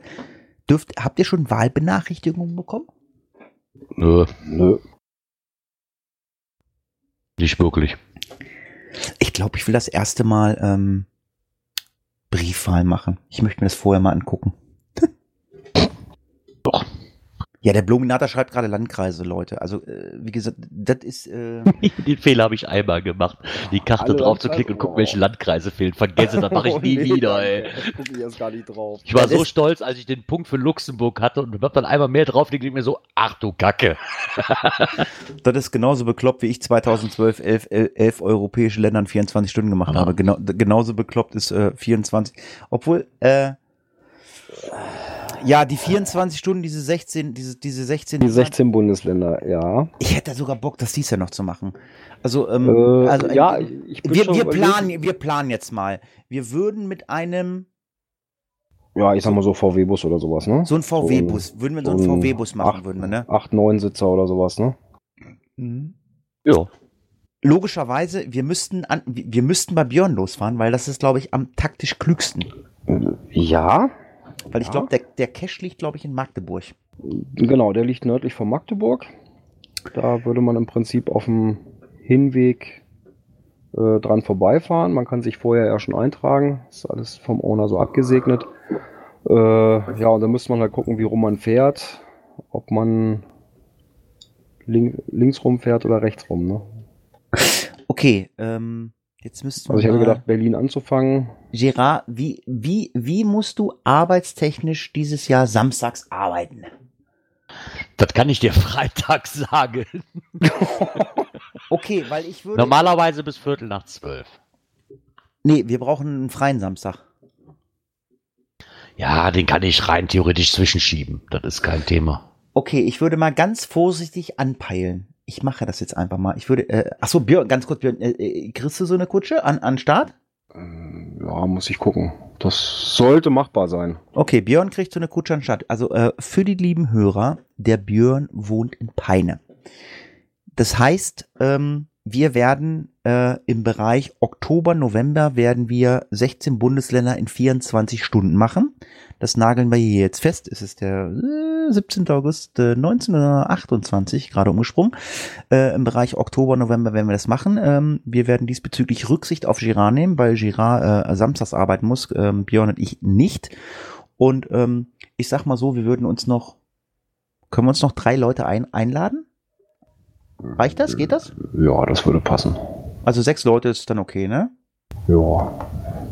Dürft, habt ihr schon Wahlbenachrichtigungen bekommen? Nö, Nö. nicht wirklich. Ich glaube, ich will das erste Mal ähm, Briefwahl machen. Ich möchte mir das vorher mal angucken. Doch. Ja, der Bluminator schreibt gerade Landkreise, Leute. Also, äh, wie gesagt, das ist. Äh, Den Fehler habe ich einmal gemacht. Die Karte Alle drauf zu klicken und gucken, welche Landkreise fehlen. Vergesse, das mache ich Oh, nie nee, wieder, ey. Da gucke ich erst gar nicht drauf. Ich war Ja, so das- stolz, als ich den Punkt für Luxemburg hatte und hab dann einmal mehr draufgelegt und mir so, ach du Kacke. das ist genauso bekloppt, wie ich 2012 elf, elf, elf europäische Länder in 24 Stunden gemacht Ja. habe. Genau, genauso bekloppt ist äh, 24. Obwohl, äh, Ja, die 24 Stunden, diese 16, diese, diese 16. Die 16 Bundesländer, ja. Ich hätte sogar Bock, das dies ja noch zu machen. Also, ähm, Äh, also ja, ich bin wir, schon wir überlegen- planen, wir planen jetzt mal. Wir würden mit einem, Ja, ich sag mal so VW-Bus oder sowas, ne? so ein VW-Bus, würden wir so einen so ein VW-Bus machen, acht- würden wir, ne? 8, 9 Sitzer oder sowas, ne? Ja. Logischerweise, wir müssten an, wir wir müssten bei Björn losfahren, weil das ist, glaube ich, am taktisch klügsten. Ja, Weil ich Ja. glaube, der, der Cache liegt, glaube ich, in Magdeburg. genau, der liegt nördlich von Magdeburg. Da würde man im Prinzip auf dem Hinweg äh, dran vorbeifahren. Man kann sich vorher ja schon eintragen. Ist alles vom Owner so abgesegnet. Äh, ja, und dann müsste man halt gucken, wie rum man fährt. Ob man link, links rum fährt oder rechts rum. Ne? Okay, ähm, jetzt müssten wir Also ich habe gedacht, Berlin anzufangen. Gerard, wie, wie, wie musst du arbeitstechnisch dieses Jahr samstags arbeiten? Das kann ich dir Freitag sagen. Okay, weil ich würde. Normalerweise bis Viertel nach zwölf. Nee, wir brauchen einen freien Samstag. Ja, den kann ich rein theoretisch zwischenschieben. Das ist kein Thema. Okay, ich würde mal ganz vorsichtig anpeilen. Ich mache das jetzt einfach mal. Ich würde, äh, ach so, Björn, ganz kurz, Björn, äh, äh, kriegst du so eine Kutsche an, an Start? Ähm, Ja, muss ich gucken. Das sollte machbar sein. Okay, Björn kriegt so eine Kutsche an Start. Also äh, für die lieben Hörer, der Björn wohnt in Peine. Das heißt, ähm, wir werden äh, im Bereich Oktober, November werden wir 16 Bundesländer in 24 Stunden machen. Das nageln wir hier jetzt fest. Es ist der äh, 17. August äh, 1928, gerade umgesprungen. Äh, Im Bereich Oktober, November werden wir das machen. Ähm, wir werden diesbezüglich Rücksicht auf Girard nehmen, weil Girard äh, samstags arbeiten muss, ähm, Björn und ich nicht. Und ähm, ich sag mal so, wir würden uns noch, können wir uns noch drei Leute ein, einladen? Reicht das? Geht das? Ja, das würde passen. Also sechs Leute ist dann okay, ne? Ja.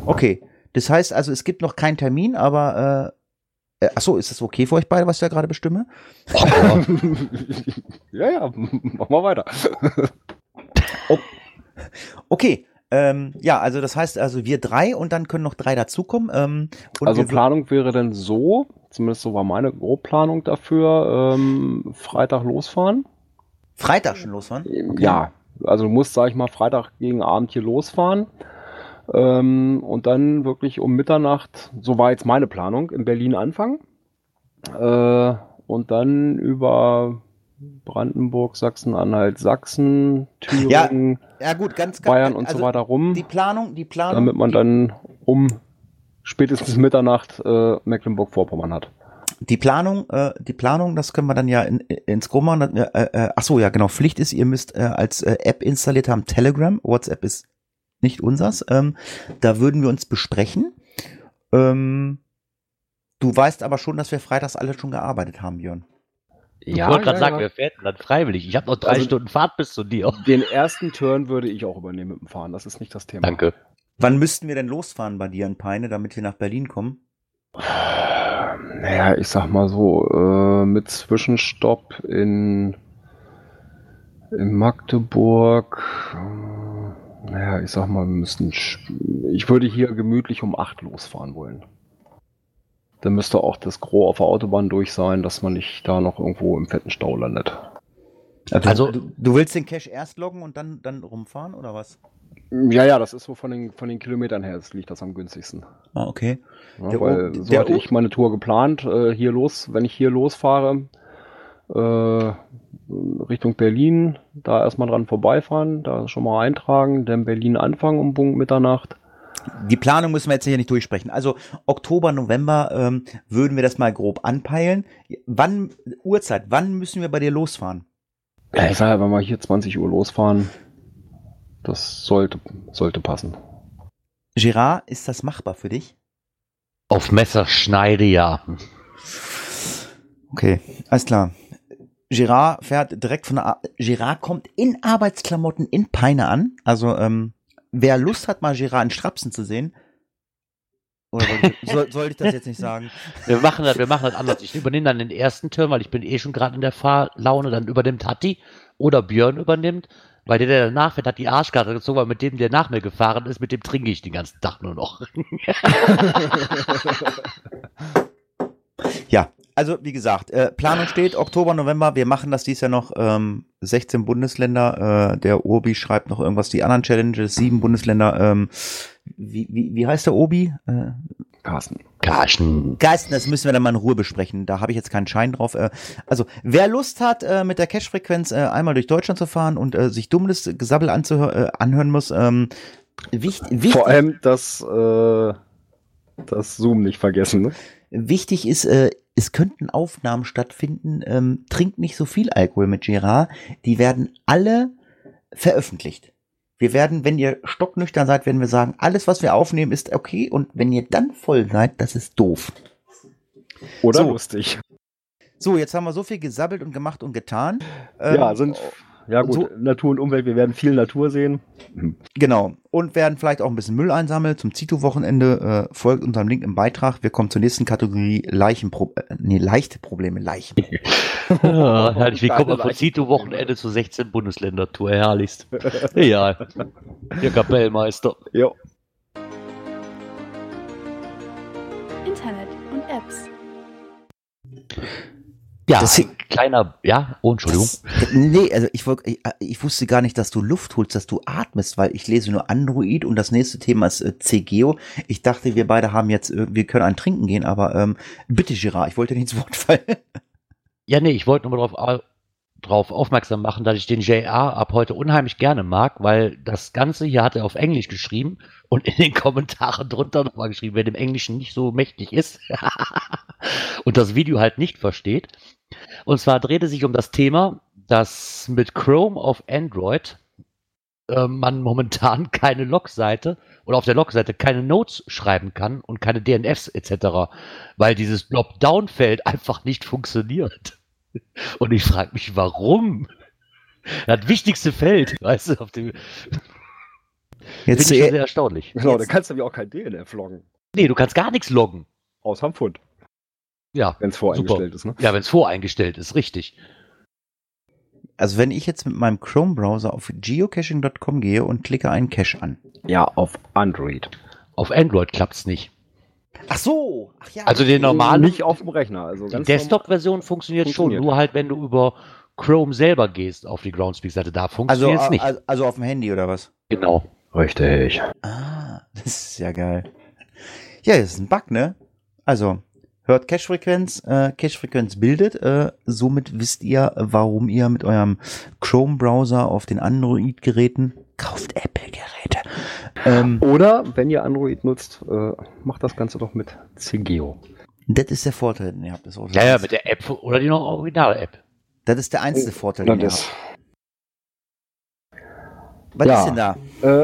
Okay. Das heißt also, es gibt noch keinen Termin, aber äh, äh, ach so, ist das okay für euch beide, was ich da gerade bestimme? ja, ja, mach mal weiter. Okay. Ähm, ja, also das heißt also wir drei und dann können noch drei dazukommen. Ähm, also Planung wäre dann so, zumindest so war meine Grobplanung dafür, ähm, Freitag losfahren. Freitag schon losfahren? Okay. Ja, also du musst, sag ich mal, Freitag gegen Abend hier losfahren. Ähm, und dann wirklich um Mitternacht, so war jetzt meine Planung, in Berlin anfangen. Äh, und dann über Brandenburg, Sachsen-Anhalt, Sachsen, Thüringen, Ja gut, ganz, ganz Bayern und also so weiter rum, Die Planung, die Planung. damit man dann um spätestens Mitternacht äh, Mecklenburg-Vorpommern hat. Die Planung, äh, die Planung, das können wir dann ja in, ins Grob machen. Äh, äh, ach so, ja genau. Pflicht ist, ihr müsst äh, als äh, App installiert haben Telegram. WhatsApp ist nicht unsers. Ähm, da würden wir uns besprechen. Ähm, du weißt aber schon, dass wir freitags alle schon gearbeitet haben, Björn. Ich wollte gerade sagen, wer fährt denn dann freiwillig? Ich habe noch drei Also- Stunden Fahrt bis zu dir. Den ersten Turn würde ich auch übernehmen mit dem Fahren, das ist nicht das Thema. Danke. Wann müssten wir denn losfahren bei dir in Peine, damit wir nach Berlin kommen? Naja, ich sag mal so, äh, mit Zwischenstopp in, in Magdeburg. Äh, naja, ich sag mal, wir müssten. sch- Ich würde hier gemütlich um 8 losfahren wollen. Dann müsste auch das Gros auf der Autobahn durch sein, dass man nicht da noch irgendwo im fetten Stau landet. Also- du, du willst den Cache erst loggen und dann, dann rumfahren oder was? Ja, ja, das ist so von den, von den Kilometern her, das liegt das am günstigsten. Ah, okay. Ja, weil O- so hatte O- ich meine Tour geplant, äh, hier los, wenn ich hier losfahre, äh, Richtung Berlin, da erstmal dran vorbeifahren, da schon mal eintragen, dann Berlin anfangen um Punkt Mitternacht. Die Planung müssen wir jetzt hier nicht durchsprechen. Also Oktober, November ähm, würden wir das mal grob anpeilen. Wann, Uhrzeit, wann müssen wir bei dir losfahren? Ja, ich sage, wenn wir hier 20 Uhr losfahren, das sollte, sollte passen. Gerard, ist das machbar für dich? Auf Messerschneide, ja. Okay, alles klar. Gerard fährt direkt von der Ar Gerard kommt in Arbeitsklamotten in Peine an. Also, ähm, wer Lust hat, mal Gerard in Strapsen zu sehen. Oder soll, soll, soll ich das jetzt nicht sagen? Wir machen das, wir machen das anders. Ich übernehme dann den ersten Turn, weil ich bin eh schon gerade in der Fahrlaune. Dann übernimmt Hatti oder Björn übernimmt. Weil der, der danach fährt, hat die Arschkarte gezogen, weil mit dem, der nach mir gefahren ist, mit dem trinke ich den ganzen Tag nur noch. Ja, also wie gesagt, äh, Planung steht, Oktober, November, wir machen das dies Jahr noch, ähm, 16 Bundesländer, äh, der Obi schreibt noch irgendwas, die anderen Challenges, sieben Bundesländer, ähm, wie, wie, wie heißt der Obi? Äh, Carsten. Carsten. Geisten, das müssen wir dann mal in Ruhe besprechen. Da habe ich jetzt keinen Schein drauf. Äh, Also, wer Lust hat, äh, mit der Cash-Frequenz äh, einmal durch Deutschland zu fahren und sich dummes Gesabbel anhören muss, ähm, wichtig, wichtig, Vor allem das, äh, das Zoom nicht vergessen. Ne? Wichtig ist, äh, es könnten Aufnahmen stattfinden. Ähm, trinkt nicht so viel Alkohol mit Gerard. Die werden alle veröffentlicht. Wir werden, wenn ihr stocknüchtern seid, werden wir sagen, alles, was wir aufnehmen, ist okay. Und wenn ihr dann voll seid, das ist doof. Oder So. lustig. So, jetzt haben wir so viel gesabbelt und gemacht und getan. Ähm, ja, sind. Ja, gut, so- Natur und Umwelt, wir werden viel Natur sehen. Genau. Und werden vielleicht auch ein bisschen Müll einsammeln zum Zito-Wochenende. Äh, folgt unserem Link im Beitrag. Wir kommen zur nächsten Kategorie Leichenpro äh, nee, leichte Probleme, Leichen. Ja, herrlich. Willkommen Kleine von Leichen- Zito-Wochenende zu 16 Bundesländer-Tour. Herrlichst. Ja, der Kapellmeister. Jo. Internet und Apps. Ja, Das- kleiner, ja, oh, Entschuldigung. Das, nee, also ich, ich, ich wusste gar nicht, dass du Luft holst, dass du atmest, weil ich lese nur Android und das nächste Thema ist äh, CGO. Ich dachte, wir beide haben jetzt, äh, wir können ein Trinken gehen, aber ähm, bitte Girard, ich wollte nicht ins Wort fallen. Ja, nee, ich wollte nur mal drauf, drauf aufmerksam machen, dass ich den JR ab heute unheimlich gerne mag, weil das Ganze hier hat er auf Englisch geschrieben und in den Kommentaren drunter nochmal geschrieben, wer dem Englischen nicht so mächtig ist und das Video halt nicht versteht. Und zwar dreht es sich um das Thema, dass mit Chrome auf Android äh, man momentan keine Logseite oder auf der Logseite keine Notes schreiben kann und keine DNFs etc., weil dieses Drop-Down-Feld einfach nicht funktioniert. Und ich frage mich, warum? Das wichtigste Feld, weißt du, auf dem Jetzt finde ich schon sehr erstaunlich. Genau, da Jetzt- kannst du ja auch kein DNF loggen. Nee, du kannst gar nichts loggen. Aus Hamfund, Ja, wenn es voreingestellt ist. Ne? ja, wenn es voreingestellt ist, richtig. also wenn ich jetzt mit meinem Chrome-Browser auf geocaching.com gehe und klicke einen Cache an. Ja, auf Android. Auf Android klappt's nicht. Ach so, ach ja. Also den normalen, Nicht auf dem Rechner. Also die Desktop-Version funktioniert, Funktioniert. schon, nur halt, wenn du über Chrome selber gehst auf die Groundspeak-Seite, da also, funktioniert es nicht. also, also auf dem Handy oder was? genau. Richtig. Ah, das ist ja geil. Ja, das ist ein Bug, ne? Also, hört Cache-Frequenz, äh, Cache-Frequenz bildet, äh, somit wisst ihr, warum ihr mit eurem Chrome-Browser auf den Android-Geräten kauft Apple-Geräte. Ähm, Oder, wenn ihr Android nutzt, äh, macht das Ganze doch mit CGO. das ist der Vorteil, den ihr habt. Das, ist auch Ja, ja, mit der App oder die noch Original-App. das ist der einzige Vorteil, Na, den ihr habt. Was Ja. ist denn da?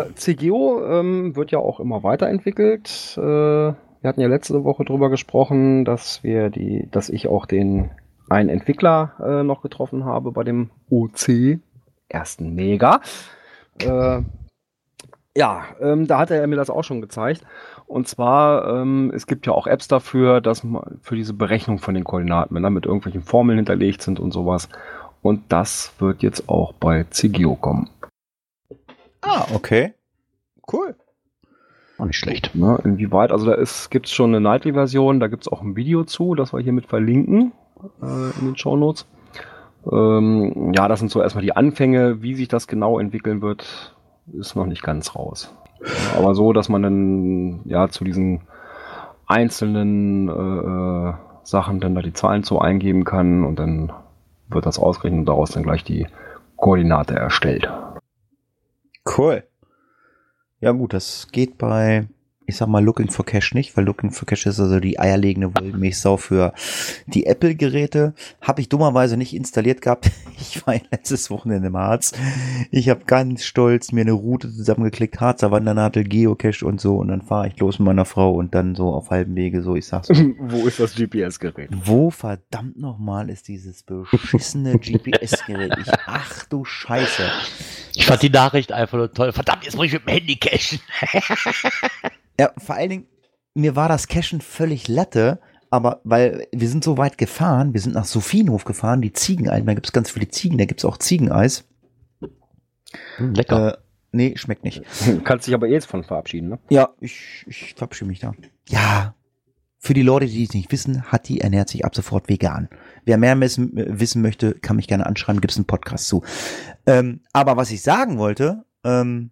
Äh, CGO ähm, wird ja auch immer weiterentwickelt. Äh, wir hatten ja letzte Woche drüber gesprochen, dass wir die, dass ich auch den einen Entwickler äh, noch getroffen habe bei dem OC ersten Mega. Äh, ja, ähm, da hatte er mir das auch schon gezeigt. Und zwar, ähm, es gibt ja auch Apps dafür, dass man für diese Berechnung von den Koordinaten, wenn da mit irgendwelchen Formeln hinterlegt sind und sowas. Und das wird jetzt auch bei CGO kommen. Ah, okay. Cool. Auch nicht schlecht. Ne, inwieweit, also da gibt es schon eine Nightly-Version, da gibt es auch ein Video zu, das wir hiermit verlinken äh, in den Shownotes. Ähm, ja, das sind so erstmal die Anfänge, wie sich das genau entwickeln wird, ist noch nicht ganz raus. Aber so, dass man dann ja zu diesen einzelnen äh, äh, Sachen dann da die Zahlen so eingeben kann und dann wird das ausgerechnet und daraus dann gleich die Koordinate erstellt. Cool. Ja gut, das geht bei, ich sag mal, Looking for Cash nicht, weil Looking for Cash ist also die eierlegende Wollmilchsau für die Apple-Geräte. Habe ich dummerweise nicht installiert gehabt. Ich war ja letztes Wochenende im Harz. Ich habe ganz stolz mir eine Route zusammengeklickt, Harzer Wandernadel, Geocache und so. Und dann fahre ich los mit meiner Frau und dann so auf halbem Wege so, ich sag's Wo ist das GPS-Gerät? wo verdammt nochmal ist dieses beschissene GPS-Gerät? Ich, ach du Scheiße. Ich fand die Nachricht einfach nur toll. Verdammt, jetzt muss ich mit dem Handy cashen. Ja, vor allen Dingen, mir war das Cashen völlig Latte, aber weil wir sind so weit gefahren, wir sind nach Sophienhof gefahren, die Ziegenalten, da gibt's ganz viele Ziegen, da gibt's auch Ziegeneis. Hm, lecker. Äh, nee, schmeckt nicht. Kannst dich aber eh jetzt von verabschieden, ne? Ja, ich, ich verabschiede mich da. Ja, für die Leute, die es nicht wissen, Hatti ernährt sich ab sofort vegan. Wer mehr wissen, wissen möchte, kann mich gerne anschreiben, gibt es einen Podcast zu. Ähm, aber was ich sagen wollte, ähm,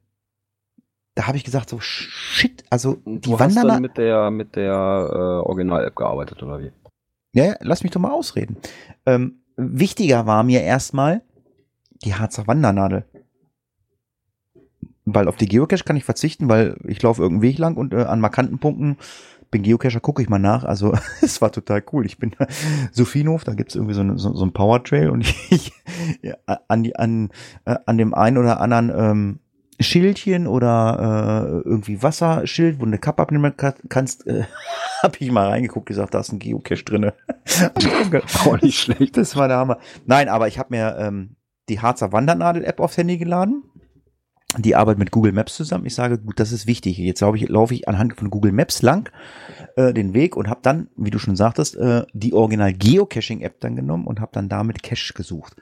da habe ich gesagt, so shit, also die Du hast Wanderer. dann mit der, mit der äh, Original-App gearbeitet, oder wie? Ja, ja, lass mich doch mal ausreden. Ähm, wichtiger war mir erstmal die Harzer Wandernadel. Weil auf die Geocache kann ich verzichten, weil ich laufe irgendeinen Weg lang und äh, an markanten Punkten bin Geocacher, gucke ich mal nach. Also es war total cool. Ich bin Sophienhof, da gibt's irgendwie so, eine, so, so ein Power Trail und ich ja, an, die, an, äh, an dem einen oder anderen ähm, Schildchen oder äh, irgendwie Wasserschild, wo du eine Kappe abnehmen ka- kannst, äh, habe ich mal reingeguckt, gesagt, da ist ein Geocache drinne. Auch nicht schlecht. Das war der Hammer. Nein, aber ich habe mir ähm, die Harzer Wandernadel-App aufs Handy geladen. Die arbeitet mit Google Maps zusammen. Ich sage, gut, das ist wichtig. Jetzt glaube ich, laufe ich anhand von Google Maps lang äh, den Weg und habe dann, wie du schon sagtest, äh, die Original Geocaching-App dann genommen und habe dann damit Cache gesucht.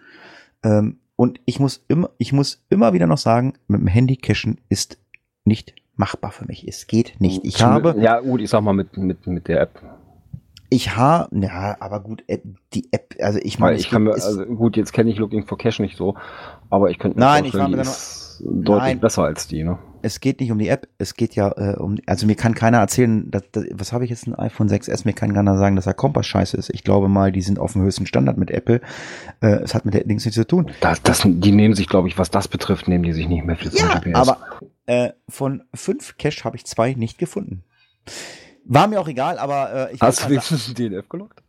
Ähm, und ich muss immer, ich muss immer wieder noch sagen, mit dem Handy cachen ist nicht machbar für mich. Es geht nicht. Ich habe, Ja, gut, ich sag mal mit, mit, mit der App. ich habe, ja, aber gut, App, die App, also ich meine, ich kann mir, also gut, jetzt kenne ich Looking for Cash nicht so, aber ich könnte mir Nein, ich war mir die da ist deutlich Nein. besser als die, ne? Es geht nicht um die App, es geht ja äh, um, also mir kann keiner erzählen, dass, dass, was habe ich jetzt ein iPhone 6S, mir kann keiner sagen, dass der Kompass scheiße ist. Ich glaube mal, die sind auf dem höchsten Standard mit Apple. Äh, es hat mit der nichts zu tun. Das, das, die nehmen sich, glaube ich, was das betrifft, nehmen die sich nicht mehr viel zum Ja, GPS. aber äh, von fünf Cache habe ich zwei nicht gefunden. War mir auch egal, aber äh, ich Hast du wenigstens den DNF gelockt?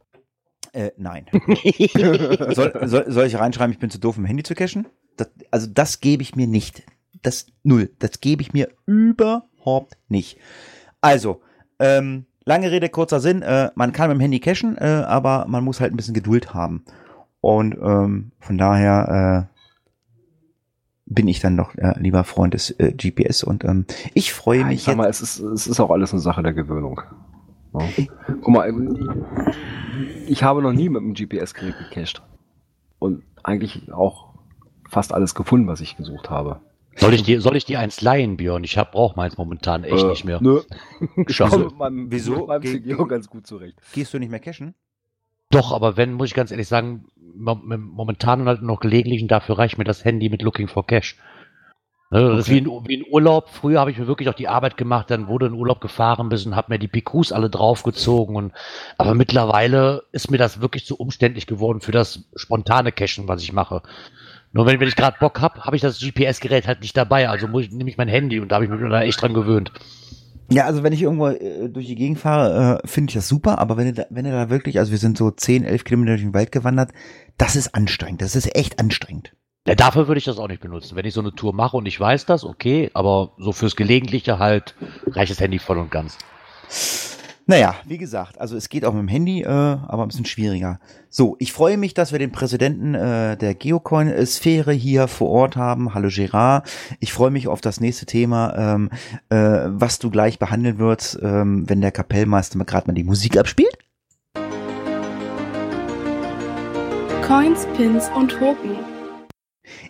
äh, nein. soll, soll, soll ich reinschreiben, ich bin zu doof, im Handy zu cachen? Das, also das gebe ich mir nicht. Das null. Das gebe ich mir überhaupt nicht. Also, ähm, lange Rede, kurzer Sinn. Äh, man kann mit dem Handy cachen, äh, aber man muss halt ein bisschen Geduld haben. Und ähm, von daher äh, bin ich dann doch äh, lieber Freund des äh, GPS und ähm, ich freue Ja, mich ich sag mal, es ist, es ist auch alles eine Sache der Gewöhnung. Ja. Guck mal, ähm, ich habe noch nie mit dem GPS-Gerät gecached. Und eigentlich auch fast alles gefunden, was ich gesucht habe. Soll ich dir, soll ich dir eins leihen, Björn? Ich hab, brauch meins momentan echt Äh, nicht mehr. Nö. Ich Schade. Wieso? Ge- CGO ganz gut zurecht. Gehst du nicht mehr cachen? Doch, aber wenn, muss ich ganz ehrlich sagen, mo- mo- momentan und halt noch gelegentlich und dafür reicht mir das Handy mit Looking for Cash. Ne, Das ist wie in, wie in Urlaub. Früher habe ich mir wirklich auch die Arbeit gemacht, dann wurde in Urlaub gefahren bis und habe mir die PQs alle draufgezogen. Und, aber mittlerweile ist mir das wirklich zu umständlich geworden für das spontane Cashen, was ich mache. Nur wenn, wenn ich gerade Bock habe, habe ich das GPS-Gerät halt nicht dabei. Also muss ich, nehme ich mein Handy und da habe ich mich da echt dran gewöhnt. Ja, also wenn ich irgendwo äh, durch die Gegend fahre, äh, finde ich das super, aber wenn du, da, wenn du da wirklich, also wir sind so 10, 11 Kilometer durch den Wald gewandert, das ist anstrengend, das ist echt anstrengend. Ja, dafür würde ich das auch nicht benutzen. Wenn ich so eine Tour mache und ich weiß das, okay, aber so fürs Gelegentliche halt reicht das Handy voll und ganz. Naja, wie gesagt, also es geht auch mit dem Handy, äh, aber ein bisschen schwieriger. So, ich freue mich, dass wir den Präsidenten äh, der Geocoin-Sphäre hier vor Ort haben. Hallo Gerard. Ich freue mich auf das nächste Thema, ähm, äh, was du gleich behandeln wirst, ähm, wenn der Kapellmeister gerade mal die Musik abspielt. Coins, Pins und Token.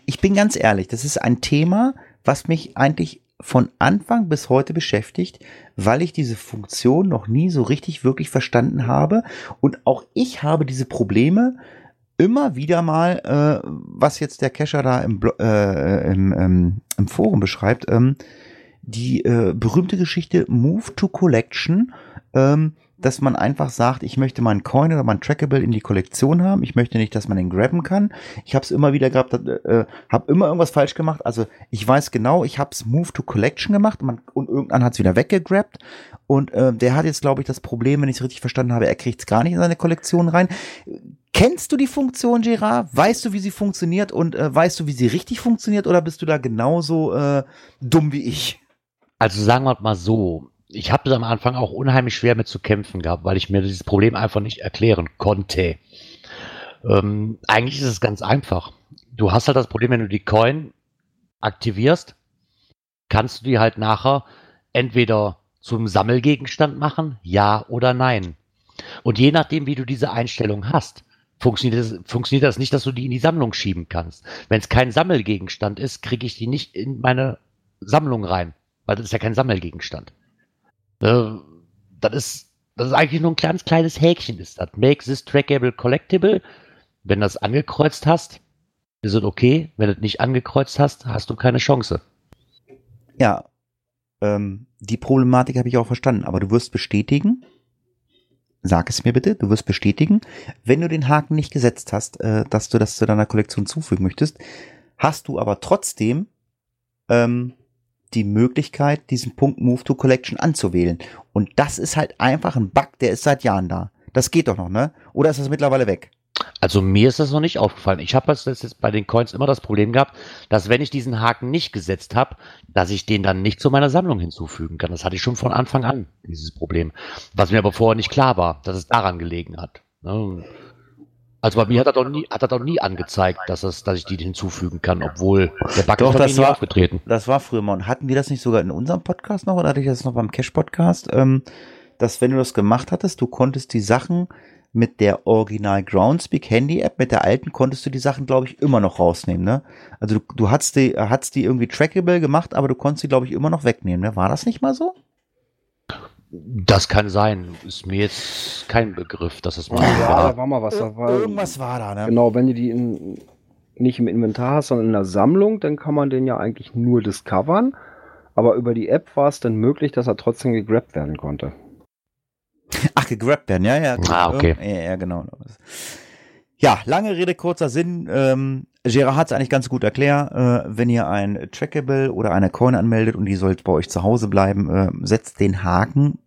Ich bin ganz ehrlich, das ist ein Thema, was mich eigentlich von Anfang bis heute beschäftigt, weil ich diese Funktion noch nie so richtig wirklich verstanden habe. Und auch ich habe diese Probleme immer wieder mal, äh, was jetzt der Cacher da im, äh, im, ähm, im Forum beschreibt, ähm, die äh, berühmte Geschichte Move to Collection, ähm, dass man einfach sagt, ich möchte meinen Coin oder mein Trackable in die Kollektion haben. Ich möchte nicht, dass man den grabben kann. Ich habe es immer wieder gehabt, äh, habe immer irgendwas falsch gemacht. Also ich weiß genau, ich habe es Move to Collection gemacht man, und irgendwann hat es wieder weggegrabt. Und äh, der hat jetzt, glaube ich, das Problem, wenn ich es richtig verstanden habe, er kriegt es gar nicht in seine Kollektion rein. Kennst du die Funktion, Gerard? Weißt du, wie sie funktioniert und äh, weißt du, wie sie richtig funktioniert oder bist du da genauso äh, dumm wie ich? Also sagen wir mal so, ich habe am Anfang auch unheimlich schwer mit zu kämpfen gehabt, weil ich mir dieses Problem einfach nicht erklären konnte. Ähm, eigentlich ist es ganz einfach. Du hast halt das Problem, wenn du die Coin aktivierst, kannst du die halt nachher entweder zum Sammelgegenstand machen, ja oder nein. Und je nachdem, wie du diese Einstellung hast, funktioniert das, funktioniert das nicht, dass du die in die Sammlung schieben kannst. Wenn es kein Sammelgegenstand ist, kriege ich die nicht in meine Sammlung rein, weil das ist ja kein Sammelgegenstand. Äh, das ist das ist eigentlich nur ein ganz kleines Häkchen ist das. Make this trackable collectible. Wenn das angekreuzt hast, ist es okay. Wenn du es nicht angekreuzt hast, hast du keine Chance. Ja, ähm, die Problematik habe ich auch verstanden, aber du wirst bestätigen, sag es mir bitte, du wirst bestätigen, wenn du den Haken nicht gesetzt hast, äh, dass du das zu deiner Kollektion zufügen möchtest, hast du aber trotzdem ähm, die Möglichkeit, diesen Punkt Move to Collection anzuwählen. Und das ist halt einfach ein Bug, der ist seit Jahren da. Das geht doch noch, ne? Oder ist das mittlerweile weg? Also mir ist das noch nicht aufgefallen. Ich habe jetzt bei den Coins immer das Problem gehabt, dass wenn ich diesen Haken nicht gesetzt habe, dass ich den dann nicht zu meiner Sammlung hinzufügen kann. Das hatte ich schon von Anfang an, dieses Problem. Was mir aber vorher nicht klar war, dass es daran gelegen hat. Ne? Also bei mir hat er doch nie, hat er doch nie angezeigt, dass, es, dass ich die hinzufügen kann, obwohl der Bug Doch, ist das war- aufgetreten. Das war früher mal. Und hatten wir das nicht sogar in unserem Podcast noch oder hatte ich das noch beim Cash-Podcast? Ähm, dass wenn du das gemacht hattest, du konntest die Sachen mit der Original Groundspeak Handy App, mit der alten, konntest du die Sachen, glaube ich, immer noch rausnehmen, ne? Also du, du hast die, hast die irgendwie trackable gemacht, aber du konntest die, glaube ich, immer noch wegnehmen, ne? War das nicht mal so? Das kann sein. Ist mir jetzt kein Begriff, dass es mal Ja, war. da war mal was. Da war, Irgendwas war da, ne? Genau, wenn du die in, nicht im Inventar hast, sondern in der Sammlung, dann kann man den ja eigentlich nur discovern. Aber über die App war es dann möglich, dass er trotzdem gegrabt werden konnte. Ach, gegrabt werden, ja, ja. Ah, okay. Ja, ja, genau. Ja, lange Rede, kurzer Sinn. Ähm, Gerard hat es eigentlich ganz gut erklärt. Äh, wenn ihr ein Trackable oder eine Coin anmeldet und die sollte bei euch zu Hause bleiben, äh, setzt den Haken.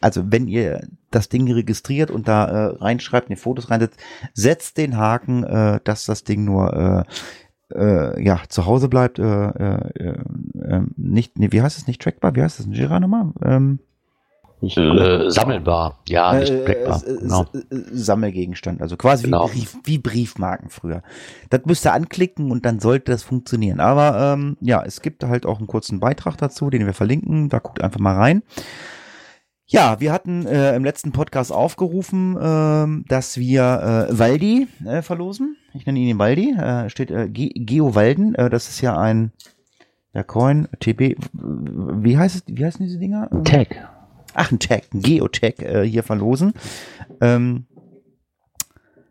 Also wenn ihr das Ding registriert und da äh, reinschreibt, die Fotos reinsetzt, setzt den Haken, äh, dass das Ding nur äh, äh, ja zu Hause bleibt. Äh, äh, äh, nicht, nee, wie heißt es nicht trackbar? Wie heißt es? Gerard nochmal? Ähm, Äh, sammelbar. Ja, nicht äh, trackbar. äh, Genau. Äh, Sammelgegenstand, also quasi Genau. wie, Brief, wie Briefmarken früher. Das müsst ihr anklicken und dann sollte das funktionieren. Aber ähm, ja, es gibt halt auch einen kurzen Beitrag dazu, den wir verlinken. Da guckt einfach mal rein. Ja, wir hatten äh, im letzten Podcast aufgerufen, ähm, dass wir äh, Waldi äh, verlosen. Ich nenne ihn den Waldi. Äh, steht äh, Ge Geo Walden. Äh, das ist ja ein der Coin TB. Wie heißt es? Wie heißen diese Dinger? Tag. ach, ein Tag, ein Geotag äh, hier verlosen. Ähm,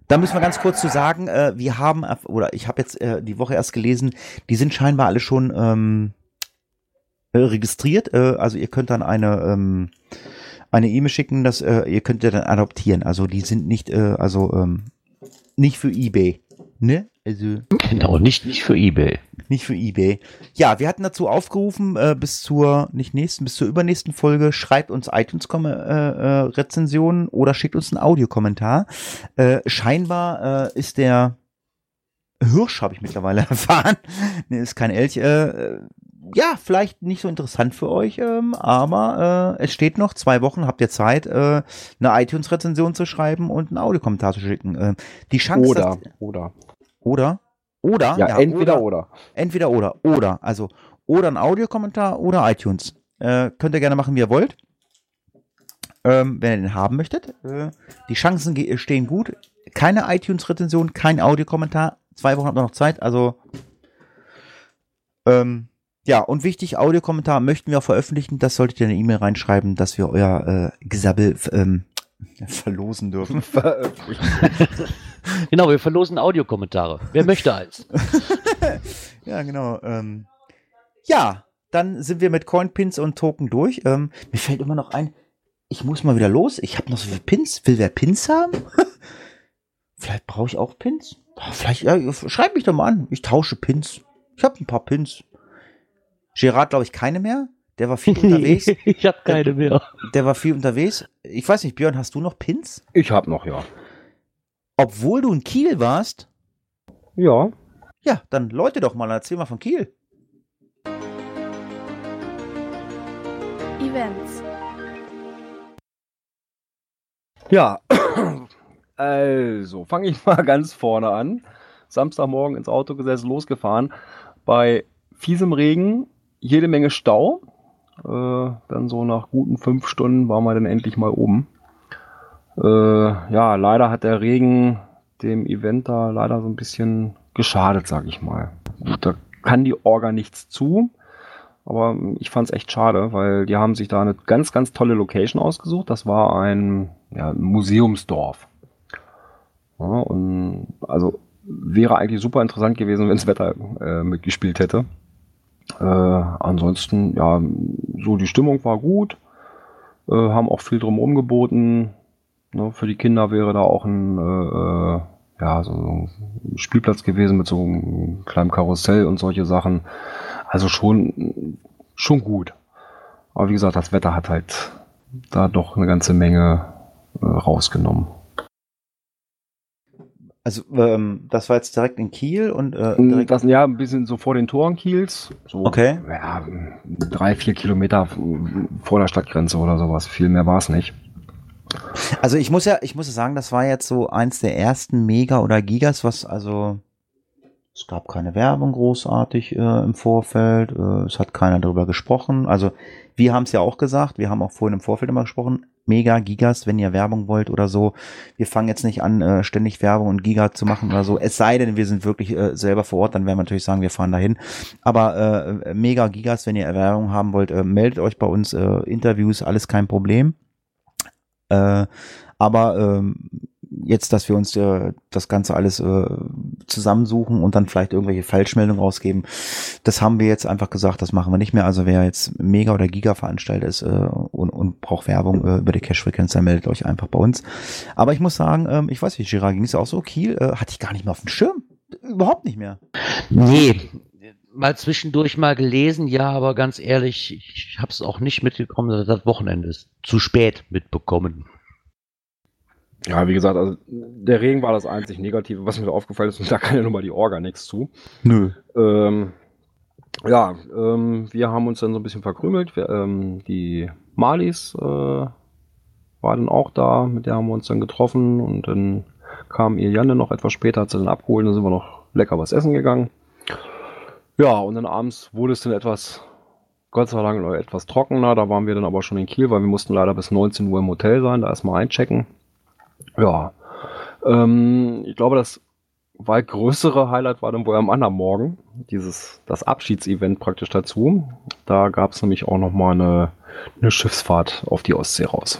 da müssen wir ganz kurz zu sagen, äh, wir haben, oder ich habe jetzt äh, die Woche erst gelesen, die sind scheinbar alle schon ähm, äh, registriert. Äh, also ihr könnt dann eine ähm, eine E-Mail schicken, dass äh, ihr könnt ihr dann adoptieren. Also die sind nicht, äh, also ähm, nicht für eBay, ne? Also Genau, nicht, nicht für Ebay. nicht für eBay. Ja, wir hatten dazu aufgerufen, äh, bis zur, nicht nächsten, bis zur übernächsten Folge, schreibt uns iTunes-Rezensionen oder schickt uns einen Audiokommentar. Äh, scheinbar äh, ist der Hirsch, habe ich mittlerweile erfahren, nee, ist kein Elch, äh, ja, vielleicht nicht so interessant für euch, ähm, aber äh, es steht noch zwei Wochen, habt ihr Zeit, äh, eine iTunes-Rezension zu schreiben und einen Audiokommentar zu schicken. Äh, die Chance, oder, dass, oder. oder, oder, Ja, entweder oder. Entweder oder. Oder. Also, oder ein Audiokommentar oder iTunes. Äh, könnt ihr gerne machen, wie ihr wollt. Ähm, wenn ihr den haben möchtet. Äh, die Chancen stehen gut. Keine iTunes-Rezension, kein Audiokommentar. Zwei Wochen habt ihr noch Zeit. Also, ähm, ja, und wichtig, Audiokommentar möchten wir auch veröffentlichen. Das solltet ihr in eine E-Mail reinschreiben, dass wir euer äh, Gesabbel ähm, verlosen dürfen. Genau, wir verlosen Audiokommentare. Wer möchte eins? Ja, genau. Ähm, ja, dann sind wir mit Coinpins und Token durch. Ähm, mir fällt immer noch ein, ich muss mal wieder los. Ich habe noch so viele Pins. Will wer Pins haben? Vielleicht brauche ich auch Pins. Ah, Vielleicht, ja, schreib mich doch mal an. Ich tausche Pins. Ich habe ein paar Pins. Gerard, glaube ich, keine mehr. Der war viel unterwegs. ich habe keine mehr. Der war viel unterwegs. Ich weiß nicht, Björn, hast du noch Pins? Ich hab noch, ja. Obwohl du in Kiel warst? Ja. Ja, dann läute doch mal, erzähl mal von Kiel. Events. Ja, also fange ich mal ganz vorne an. Samstagmorgen ins Auto gesessen, losgefahren. Bei fiesem Regen, jede Menge Stau. Äh, dann so nach guten fünf Stunden waren wir dann endlich mal oben. Äh, ja, leider hat der Regen dem Event da leider so ein bisschen geschadet, sag ich mal. Da kann die Orga nichts zu. aber ich fand es echt schade, weil die haben sich da eine ganz, ganz tolle Location ausgesucht. Das war ein ja, Museumsdorf. Ja, und also wäre eigentlich super interessant gewesen, wenn das Wetter äh, mitgespielt hätte. Äh, ansonsten, ja, so die Stimmung war gut, äh, haben auch viel drum umgeboten. Ne, für die Kinder wäre da auch ein, äh, äh ja, so ein Spielplatz gewesen mit so einem kleinen Karussell und solche Sachen. Also schon, schon gut. Aber wie gesagt, das Wetter hat halt da doch eine ganze Menge äh, rausgenommen. Also ähm, das war jetzt direkt in Kiel und äh, mm, direkt das, ja ein bisschen so vor den Toren Kiels. So, Okay. Ja, drei, vier Kilometer vor der Stadtgrenze oder sowas. Viel mehr war es nicht. Also ich muss ja, ich muss sagen, das war jetzt so eins der ersten Mega oder Gigas, was also es gab keine Werbung großartig äh, im Vorfeld, äh, es hat keiner darüber gesprochen. Also wir haben es ja auch gesagt, wir haben auch vorhin im Vorfeld immer gesprochen, Mega, Gigas, wenn ihr Werbung wollt oder so. Wir fangen jetzt nicht an, äh, ständig Werbung und Giga zu machen oder so. Es sei denn, wir sind wirklich äh, selber vor Ort, dann werden wir natürlich sagen, wir fahren dahin. Aber äh, Mega, Gigas, wenn ihr Werbung haben wollt, äh, meldet euch bei uns. Äh, Interviews, alles kein Problem. Äh, aber ähm, jetzt, dass wir uns äh, das Ganze alles äh, zusammensuchen und dann vielleicht irgendwelche Falschmeldungen rausgeben, das haben wir jetzt einfach gesagt, das machen wir nicht mehr. Also wer jetzt Mega oder Giga Veranstalter ist äh, und, und braucht Werbung äh, über die Cash Frequenz, dann meldet euch einfach bei uns. Aber ich muss sagen, ähm, ich weiß nicht, Girard ging es auch so. Kiel äh, hatte ich gar nicht mehr auf dem Schirm. Überhaupt nicht mehr. Nee, mal zwischendurch mal gelesen, ja, aber ganz ehrlich, ich habe es auch nicht mitbekommen, das Wochenende ist zu spät mitbekommen. Ja, wie gesagt, also der Regen war das einzig Negative, was mir aufgefallen ist, und da kann ja nun mal die Orga nichts zu. Nö. Ähm, ja, ähm, wir haben uns dann so ein bisschen verkrümelt. Wir, ähm, die Malis äh, war dann auch da, mit der haben wir uns dann getroffen und dann kam ihr Janne noch etwas später, hat sie dann abgeholt, dann sind wir noch lecker was essen gegangen. Ja, und dann abends wurde es dann etwas, Gott sei Dank, etwas trockener. Da waren wir dann aber schon in Kiel, weil wir mussten leider bis 19 Uhr im Hotel sein, da erstmal einchecken. Ja, ähm, ich glaube, das weit größere Highlight war dann wohl am anderen Morgen, dieses, das Abschiedsevent praktisch dazu. Da gab es nämlich auch nochmal eine, eine Schiffsfahrt auf die Ostsee raus.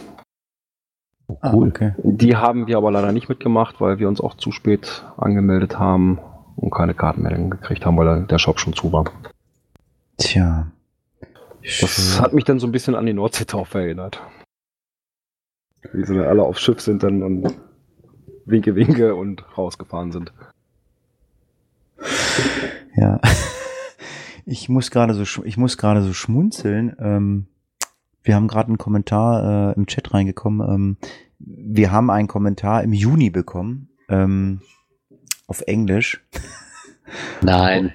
Ah, cool. okay. Die haben wir aber leider nicht mitgemacht, weil wir uns auch zu spät angemeldet haben und keine Kartenmeldung gekriegt haben, weil der Shop schon zu war. Tja. Das hat mich dann so ein bisschen an die Nordseetaufe erinnert. Wie sie dann alle aufs Schiff sind dann und Winke, Winke und rausgefahren sind. Ja. Ich muss gerade so, ich muss gerade so schmunzeln. Ähm, wir haben gerade einen Kommentar äh, im Chat reingekommen. Ähm, wir haben einen Kommentar im Juni bekommen. Ähm, auf Englisch. Nein.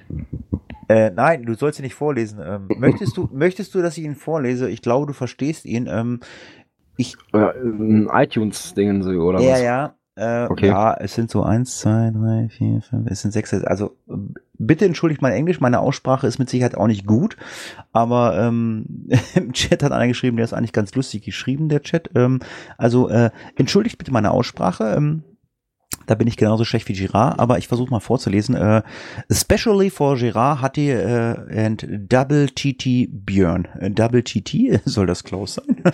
Äh, nein, du sollst ihn nicht vorlesen. Ähm, möchtest du, möchtest du, dass ich ihn vorlese? Ich glaube, du verstehst ihn. Ähm, ich, ja, iTunes-Dingen so, oder ja, was? ja. Äh, Okay. Ja, es sind so eins, zwei, drei, vier, fünf, es sind sechs. Also äh, bitte entschuldigt mein Englisch, meine Aussprache ist mit Sicherheit auch nicht gut, aber ähm, im Chat hat einer geschrieben, der ist eigentlich ganz lustig geschrieben, der Chat. Ähm, also äh, entschuldigt bitte meine Aussprache. Ähm, da bin ich genauso schlecht wie Girard, aber ich versuche mal vorzulesen. Äh, especially for Girard, Hattie äh, and Double TT Björn. Äh, Double TT, soll das close sein?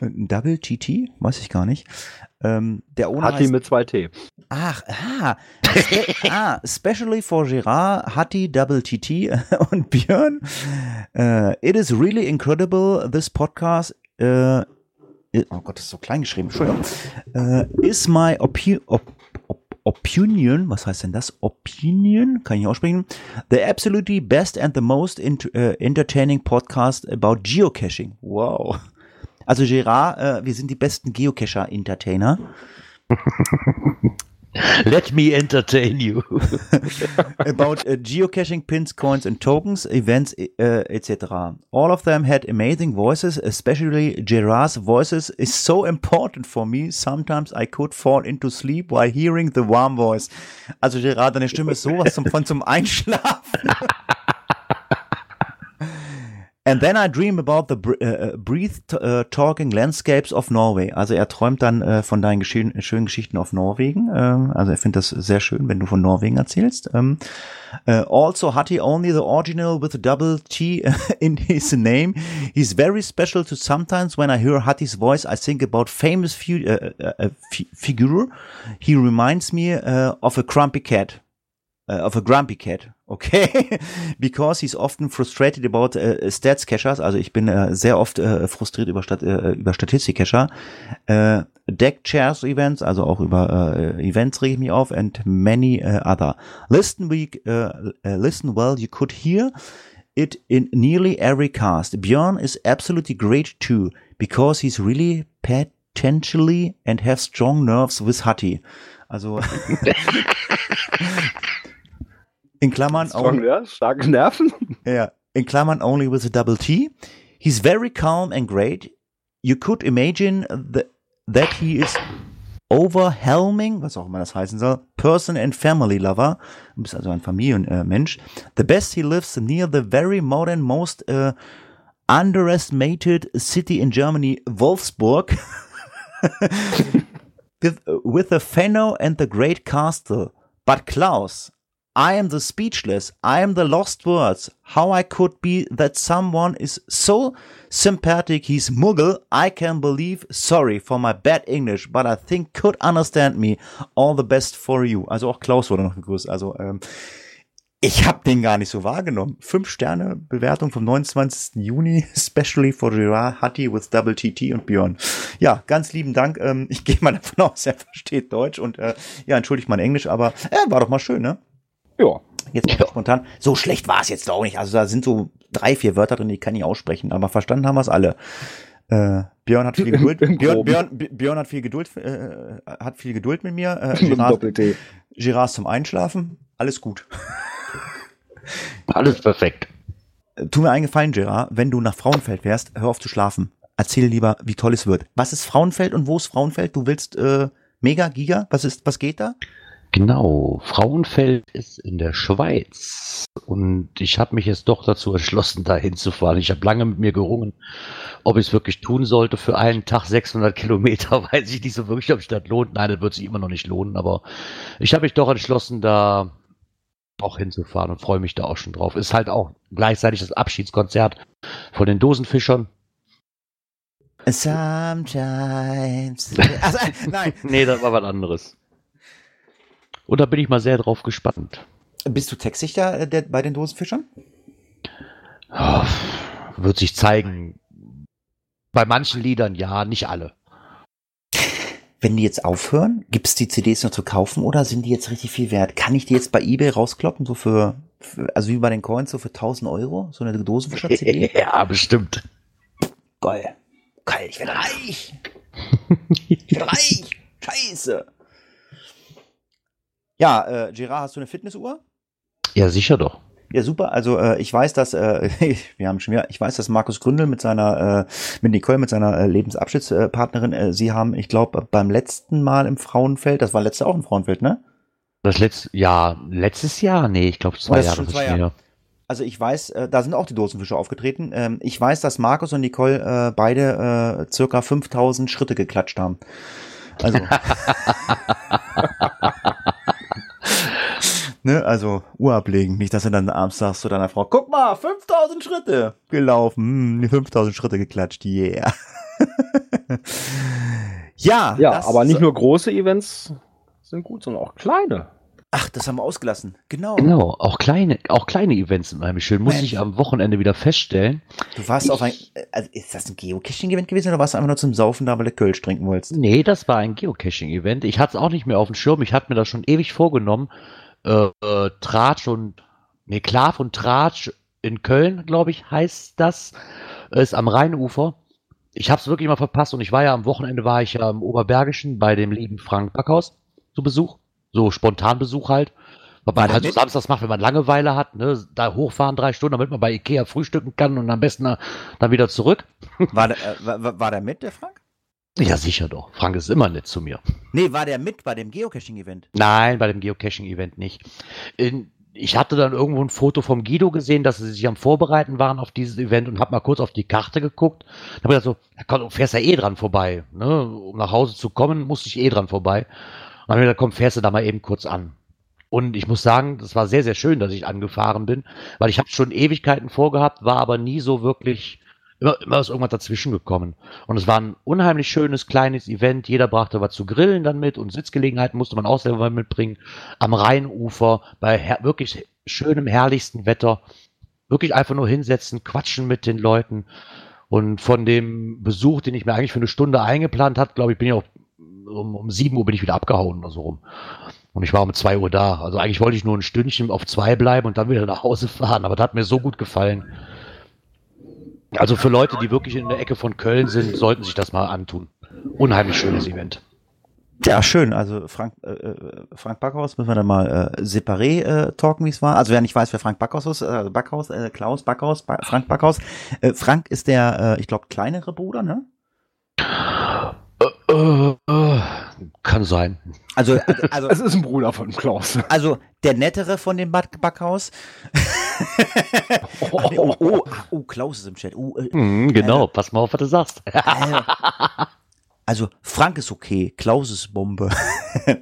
Double TT? Weiß ich gar nicht. Ähm, der Owner Hat die heißt- mit zwei T. Ach, ah, spe ah, especially for Gerard, Hattie, Double TT und Björn. Uh, it is really incredible, this podcast. Uh, oh Gott, das ist so klein geschrieben, Entschuldigung. Uh, is my op opinion, was heißt denn das? Opinion, kann ich aussprechen. The absolutely best and the most äh, entertaining podcast about geocaching. Wow. Also Gerard, äh, wir sind die besten Geocacher-Entertainer. Let me entertain you. about uh, geocaching pins, coins, and tokens, events, uh, etc. All of them had amazing voices, especially Gerard's voices is so important for me. Sometimes I could fall into sleep while hearing the warm voice. Also Gerard, deine Stimme ist sowas zum, von zum Einschlafen. And then I dream about the uh, breath-talking landscapes of Norway. Also er träumt dann äh, von deinen geschehen, schönen Geschichten auf Norwegen. Ähm, also er findet das sehr schön, wenn du von Norwegen erzählst. Ähm, uh, also Hattie only the original with a double T in his name. He's very special to sometimes when I hear Hattie's voice, I think about famous uh, uh, figure. He reminds me of a grumpy cat. of a grumpy cat. Okay, because he's often frustrated about uh, stats cachers. Also ich bin uh, sehr oft uh, frustriert über, Stat über Statistik-Cacher. Deck Chairs Events, also auch über Events rege ich mich auf and many other. Listen, we, listen well, you could hear it in nearly every cast. Björn is absolutely great too, because he's really potentially and has strong nerves with Hattie. Also in Klammern Strong, only, ja, starke Nerven. Ja, in Klammern only with a double T. He's very calm and great. You could imagine the, that he is overwhelming, was auch immer das heißen soll, person and family lover. Du bist also ein Familienmensch. The best he lives near the very modern, most uh, underestimated city in Germany, Wolfsburg. with, with the Fenno and the Great Castle. But Klaus, I am the speechless. I am the lost words. How I could be that someone is so sympathetic he's Mughal, I can believe. Sorry for my bad English, but I think could understand me. All the best for you. Also auch Klaus wurde noch gegrüßt. Also ähm, ich habe den gar nicht so wahrgenommen. Fünf Sterne Bewertung vom 29. Juni, especially for Gerard Hattie with Double TT und Björn. Ja, ganz lieben Dank. Ähm, ich gehe mal davon aus, er versteht Deutsch und äh, ja, entschuldigt mein Englisch, aber äh, war doch mal schön, ne? Ja. Jetzt ja. spontan. So schlecht war es jetzt auch nicht. Also da sind so drei, vier Wörter drin, die kann ich aussprechen, aber verstanden haben wir es alle. Äh, Björn hat viel Geduld. Björn, Björn, Björn, hat viel Geduld, äh, hat viel Geduld mit mir. Äh, Girard, Girard zum Einschlafen. Alles gut. Alles perfekt. Tu mir einen Gefallen, Gerard, wenn du nach Frauenfeld fährst, hör auf zu schlafen. Erzähl lieber, wie toll es wird. Was ist Frauenfeld und wo ist Frauenfeld? Du willst äh, Mega, Giga? Was ist, was geht da? Genau, Frauenfeld ist in der Schweiz und ich habe mich jetzt doch dazu entschlossen, da hinzufahren. Ich habe lange mit mir gerungen, ob ich es wirklich tun sollte. Für einen Tag 600 Kilometer weiß ich nicht so wirklich, ob es das lohnt. Nein, das wird sich immer noch nicht lohnen, aber ich habe mich doch entschlossen, da auch hinzufahren und freue mich da auch schon drauf. Ist halt auch gleichzeitig das Abschiedskonzert von den Dosenfischern. Sometimes. Also, nein. nee, das war was anderes. Und da bin ich mal sehr drauf gespannt. Bist du Textsichter äh, der, bei den Dosenfischern? Oh, wird sich zeigen. Bei manchen Liedern ja, nicht alle. Wenn die jetzt aufhören, gibt es die CDs noch zu kaufen oder sind die jetzt richtig viel wert? Kann ich die jetzt bei eBay rauskloppen, so für, für also wie bei den Coins, so für 1000 Euro? So eine Dosenfischer-CD? ja, bestimmt. Geil. Geil, ich werde reich. ich werde reich. Scheiße. Ja, äh, Gerard, hast du eine Fitnessuhr? Ja, sicher doch. Ja, super. Also äh, ich weiß, dass äh, wir haben schon wieder, ich weiß, dass Markus Gründel mit seiner, äh, mit Nicole, mit seiner äh, Lebensabschnittspartnerin, äh, sie haben, ich glaube, beim letzten Mal im Frauenfeld, das war letzte auch im Frauenfeld, ne? Das letzte, ja, letztes Jahr, nee, ich glaube zwei Jahre. Zwei Jahre. Also ich weiß, äh, da sind auch die Dosenfische aufgetreten. Ähm, ich weiß, dass Markus und Nicole äh, beide äh, circa 5000 Schritte geklatscht haben. Also. ne, also Uhr ablegen. Nicht, dass du dann abends sagst zu deiner Frau, guck mal, 5000 Schritte gelaufen. Hm, 5000 Schritte geklatscht, yeah. ja. Ja, aber nicht nur große Events sind gut, sondern auch kleine. Ach, das haben wir ausgelassen. Genau. Genau, auch kleine, auch kleine Events sind unheimlich schön. Muss ich am Wochenende wieder feststellen. Du warst ich, auf ein, also ist das ein Geocaching-Event gewesen oder warst du einfach nur zum Saufen da, weil du Kölsch trinken wolltest? Nee, das war ein Geocaching-Event. Ich hatte es auch nicht mehr auf dem Schirm. Ich hatte mir das schon ewig vorgenommen. Äh, äh, Tratsch und, nee, Klav und Tratsch in Köln, glaube ich, heißt das. Ist am Rheinufer. Ich habe es wirklich mal verpasst und ich war ja am Wochenende war ich ja im Oberbergischen bei dem lieben Frank Backhaus zu Besuch so spontan Besuch halt. Was man halt so samstags macht, wenn man Langeweile hat, ne, da hochfahren drei Stunden, damit man bei Ikea frühstücken kann und am besten dann wieder zurück. War der, äh, war, war der mit, der Frank? Ja, sicher doch. Frank ist immer nett zu mir. Nee, war der mit bei dem Geocaching-Event? Nein, bei dem Geocaching-Event nicht. In, ich hatte dann irgendwo ein Foto vom Guido gesehen, dass sie sich am Vorbereiten waren auf dieses Event und habe mal kurz auf die Karte geguckt. Da habe ich gedacht so, komm, du fährst ja eh dran vorbei. Ne? Um nach Hause zu kommen, musste ich eh dran vorbei. Und dann habe ich gedacht, komm, fährst du da mal eben kurz an. Und ich muss sagen, das war sehr, sehr schön, dass ich angefahren bin, weil ich habe schon Ewigkeiten vorgehabt, war aber nie so wirklich immer, immer ist irgendwas dazwischen gekommen. Und es war ein unheimlich schönes, kleines Event. Jeder brachte was zu grillen dann mit und Sitzgelegenheiten musste man auch selber mitbringen. Am Rheinufer, bei wirklich schönem, herrlichsten Wetter. Wirklich einfach nur hinsetzen, quatschen mit den Leuten. Und von dem Besuch, den ich mir eigentlich für eine Stunde eingeplant hat, glaube ich, bin ich auch um, um 7 Uhr bin ich wieder abgehauen oder so rum. Und ich war um 2 Uhr da. Also eigentlich wollte ich nur ein Stündchen auf zwei bleiben und dann wieder nach Hause fahren. Aber das hat mir so gut gefallen. Also für Leute, die wirklich in der Ecke von Köln sind, sollten sich das mal antun. Unheimlich schönes Event. Ja, schön. Also Frank, äh, äh Frank Backhaus müssen wir dann mal äh, separé äh, talken, wie es war. Also wer nicht weiß, wer Frank Backhaus ist, äh, Backhaus, äh, Klaus Backhaus, ba Frank Backhaus. Äh, Frank ist der, äh, ich glaube, kleinere Bruder, ne? Äh, äh, äh, kann sein. Also, also es ist ein Bruder von Klaus. Also der nettere von dem Back Backhaus. oh, oh, oh, oh, Klaus ist im Chat. Oh, äh, mm, genau, äh, pass mal auf, was du sagst. also Frank ist okay, Klaus ist Bombe.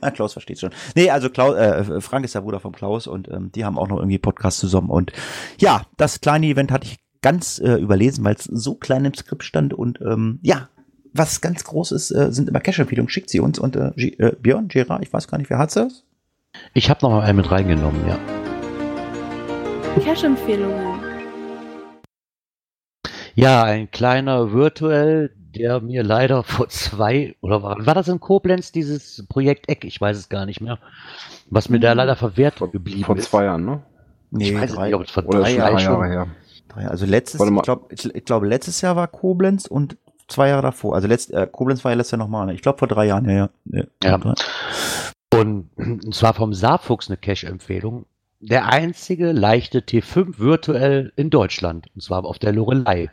Na, Klaus versteht schon. Nee, also Klaus, äh, Frank ist der Bruder von Klaus und ähm, die haben auch noch irgendwie Podcast zusammen. Und ja, das kleine Event hatte ich ganz äh, überlesen, weil es so klein im Skript stand und ähm, ja, was ganz groß ist, äh, sind immer Cash-Empfehlungen. Schickt sie uns und äh, äh, Björn, Gerard, ich weiß gar nicht, wer hat das? Ich habe noch mal einen mit reingenommen, ja. Cash-Empfehlungen. Ja, ein kleiner Virtuell, der mir leider vor zwei, oder war, war das in Koblenz, dieses Projekt Eck? Ich weiß es gar nicht mehr. Was mir da hm. leider verwehrt geblieben vor ist. Vor zwei Jahren, ne? Nee, ich weiß drei, nicht, ob es vor drei Jahren schon. Jahre her. Also letztes, ich glaube, ich glaube, letztes Jahr war Koblenz und zwei Jahre davor. Also letzt, äh, Koblenz war ja letztes Jahr nochmal. Ne? Ich glaube vor drei Jahren, ja, ja. ja. ja. Und, und zwar vom Saarfuchs eine Cash-Empfehlung. Der einzige leichte T5 virtuell in Deutschland. Und zwar auf der Lorelei.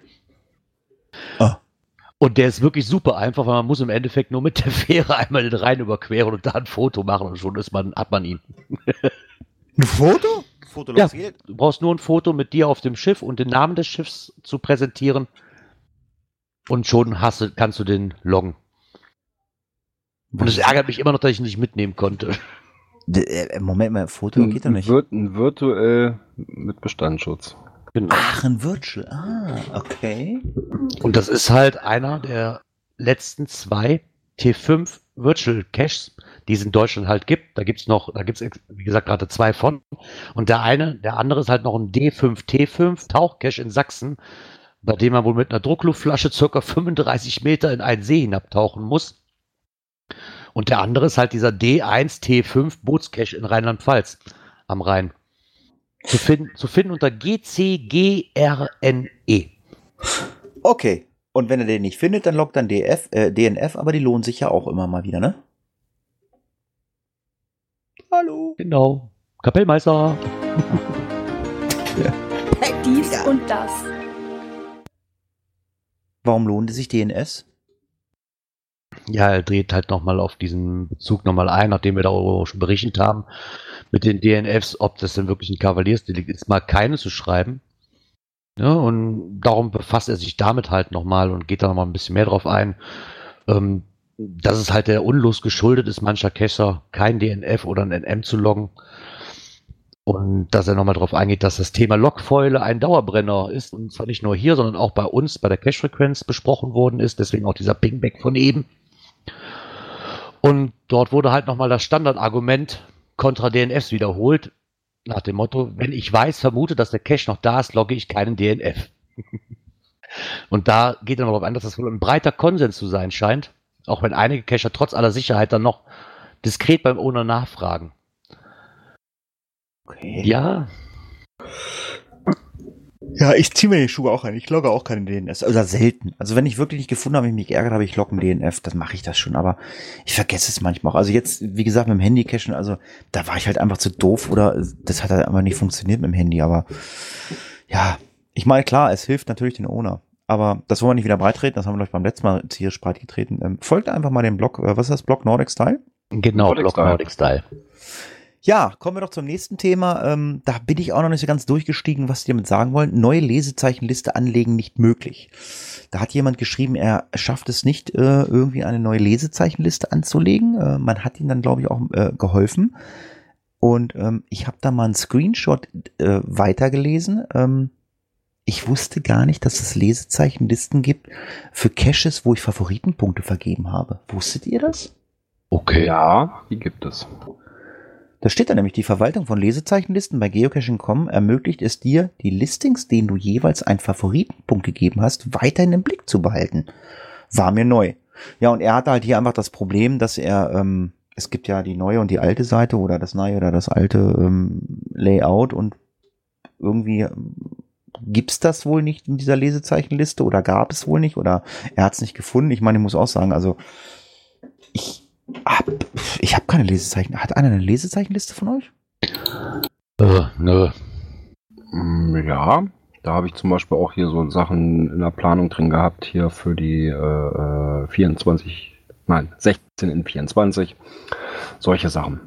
Ah. Und der ist wirklich super einfach, weil man muss im Endeffekt nur mit der Fähre einmal den Rhein überqueren und da ein Foto machen und schon ist man, hat man ihn. Ein Foto? Foto ja, du brauchst nur ein Foto mit dir auf dem Schiff und den Namen des Schiffs zu präsentieren und schon hast du, kannst du den loggen. Und es ärgert mich immer noch, dass ich ihn nicht mitnehmen konnte. Äh, Moment mal, Foto geht doch nicht. Ein virtuell mit Bestandsschutz. Genau. Ach, ein Virtual. Ah, okay. Und das ist halt einer der letzten zwei T5 Virtual Caches, die es in Deutschland halt gibt. Da gibt es noch, da gibt es, wie gesagt, gerade zwei von. Und der eine, der andere ist halt noch ein D5 T5 Tauchcache in Sachsen bei dem man wohl mit einer Druckluftflasche circa 35 Meter in einen See hinabtauchen muss. Und der andere ist halt dieser D1T5 Bootscache in Rheinland-Pfalz am Rhein. Zu, finden, zu finden unter GCGRNE. Okay. Und wenn er den nicht findet, dann lockt dann DF, äh, DNF, aber die lohnen sich ja auch immer mal wieder, ne? Hallo. Genau. Kapellmeister. ja. Dies ja. und das. Warum lohnt sich DNS? Ja, er dreht halt nochmal auf diesen Bezug nochmal ein, nachdem wir darüber schon berichtet haben, mit den DNFs, ob das denn wirklich ein Kavaliersdelikt ist, mal keine zu schreiben. Ja, und darum befasst er sich damit halt nochmal und geht da nochmal ein bisschen mehr drauf ein, ähm, dass es halt der Unlust geschuldet ist, mancher Cacher kein DNF oder ein NM zu loggen. Und dass er nochmal darauf eingeht, dass das Thema Lokfäule ein Dauerbrenner ist und zwar nicht nur hier, sondern auch bei uns bei der Cache-Frequenz besprochen worden ist. Deswegen auch dieser Pingback von eben. Und dort wurde halt nochmal das Standardargument kontra DNFs wiederholt. Nach dem Motto, wenn ich weiß, vermute, dass der Cache noch da ist, logge ich keinen DNF. und da geht noch darauf ein, dass das wohl ein breiter Konsens zu sein scheint. Auch wenn einige Cacher trotz aller Sicherheit dann noch diskret beim Owner nachfragen. Okay. Ja. Ja, ich ziehe mir die Schuhe auch ein. Ich logge auch keine DNS. Oder selten. Also wenn ich wirklich nicht gefunden habe, ich mich geärgert habe, ich logge ein DNF, dann mache ich das schon. Aber ich vergesse es manchmal auch. Also jetzt, wie gesagt, mit dem Handy cachen, also da war ich halt einfach zu doof oder das hat halt einfach nicht funktioniert mit dem Handy. Aber ja, ich meine, klar, es hilft natürlich den Owner. Aber das wollen wir nicht wieder breitreten. Das haben wir, glaube ich, beim letzten Mal hier breit getreten. Ähm, folgt einfach mal dem Blog, äh, was ist das? Blog Nordic Style? Genau, Nordic Blog Style. Nordic Style. Ja, kommen wir doch zum nächsten Thema. Ähm, da bin ich auch noch nicht so ganz durchgestiegen, was die damit sagen wollen. Neue Lesezeichenliste anlegen nicht möglich. Da hat jemand geschrieben, er schafft es nicht, äh, irgendwie eine neue Lesezeichenliste anzulegen. Äh, man hat ihm dann, glaube ich, auch äh, geholfen. Und ähm, ich habe da mal einen Screenshot äh, weitergelesen. Ähm, ich wusste gar nicht, dass es Lesezeichenlisten gibt für Caches, wo ich Favoritenpunkte vergeben habe. Wusstet ihr das? Okay. Ja, die gibt es. Da steht da nämlich, die Verwaltung von Lesezeichenlisten bei Geocaching.com ermöglicht es dir, die Listings, denen du jeweils einen Favoritenpunkt gegeben hast, weiterhin im Blick zu behalten. War mir neu. Ja, und er hatte halt hier einfach das Problem, dass er, ähm, es gibt ja die neue und die alte Seite oder das neue oder das alte ähm, Layout und irgendwie ähm, gibt's das wohl nicht in dieser Lesezeichenliste oder gab es wohl nicht oder er hat es nicht gefunden. Ich meine, ich muss auch sagen, also ich hab, ich habe keine Lesezeichen. Hat einer eine Lesezeichenliste von euch? Äh, nö. Mm, Ja, da habe ich zum Beispiel auch hier so Sachen in der Planung drin gehabt, hier für die äh, äh, 24, nein, 16 in 24. Solche Sachen.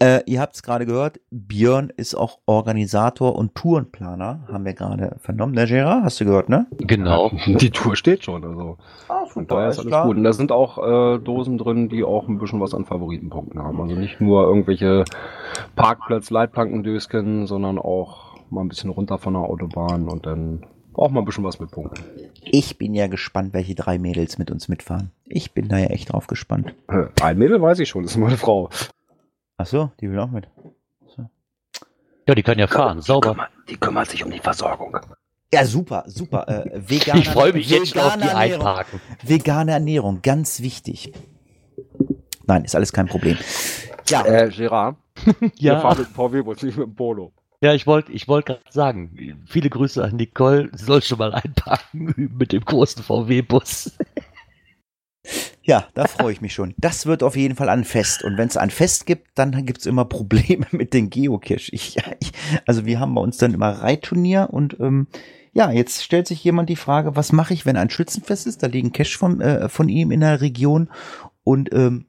Äh, ihr habt es gerade gehört, Björn ist auch Organisator und Tourenplaner, haben wir gerade vernommen. Ne, Gerard, hast du gehört, ne? Genau. Die Tour steht schon, also Ah, von daher ist alles gut. Und da sind auch äh, Dosen drin, die auch ein bisschen was an Favoritenpunkten haben. Also nicht nur irgendwelche Parkplatz-Leitplankendösken, sondern auch mal ein bisschen runter von der Autobahn und dann auch mal ein bisschen was mit Punkten. Ich bin ja gespannt, welche drei Mädels mit uns mitfahren. Ich bin da ja echt drauf gespannt. Ein Mädel weiß ich schon, das ist meine Frau. Ach so, die will auch mit. Ja, die kann ja fahren, sauber. die kümmert sich um die Versorgung. Ja, super, super. Äh, vegane, Ich freue mich jetzt schon auf die vegane Ernährung. Einparken. Vegane Ernährung, ganz wichtig. Nein, ist alles kein Problem. Ja, Äh, Gerard, wir Ja, fahren mit dem VW-Bus, nicht mit dem Polo. ja ich wollte ich wollt gerade sagen, viele Grüße an Nicole. Sie soll schon mal einparken mit dem großen VW-Bus. Ja, da freue ich mich schon. Das wird auf jeden Fall ein Fest. Und wenn es ein Fest gibt, dann gibt's immer Probleme mit den Geocache. Ich, ich, also wir haben bei uns dann immer Reitturnier und ähm, ja, jetzt stellt sich jemand die Frage, was mache ich, wenn ein Schützenfest ist? Da liegen Cache von, äh, von ihm in der Region und ähm,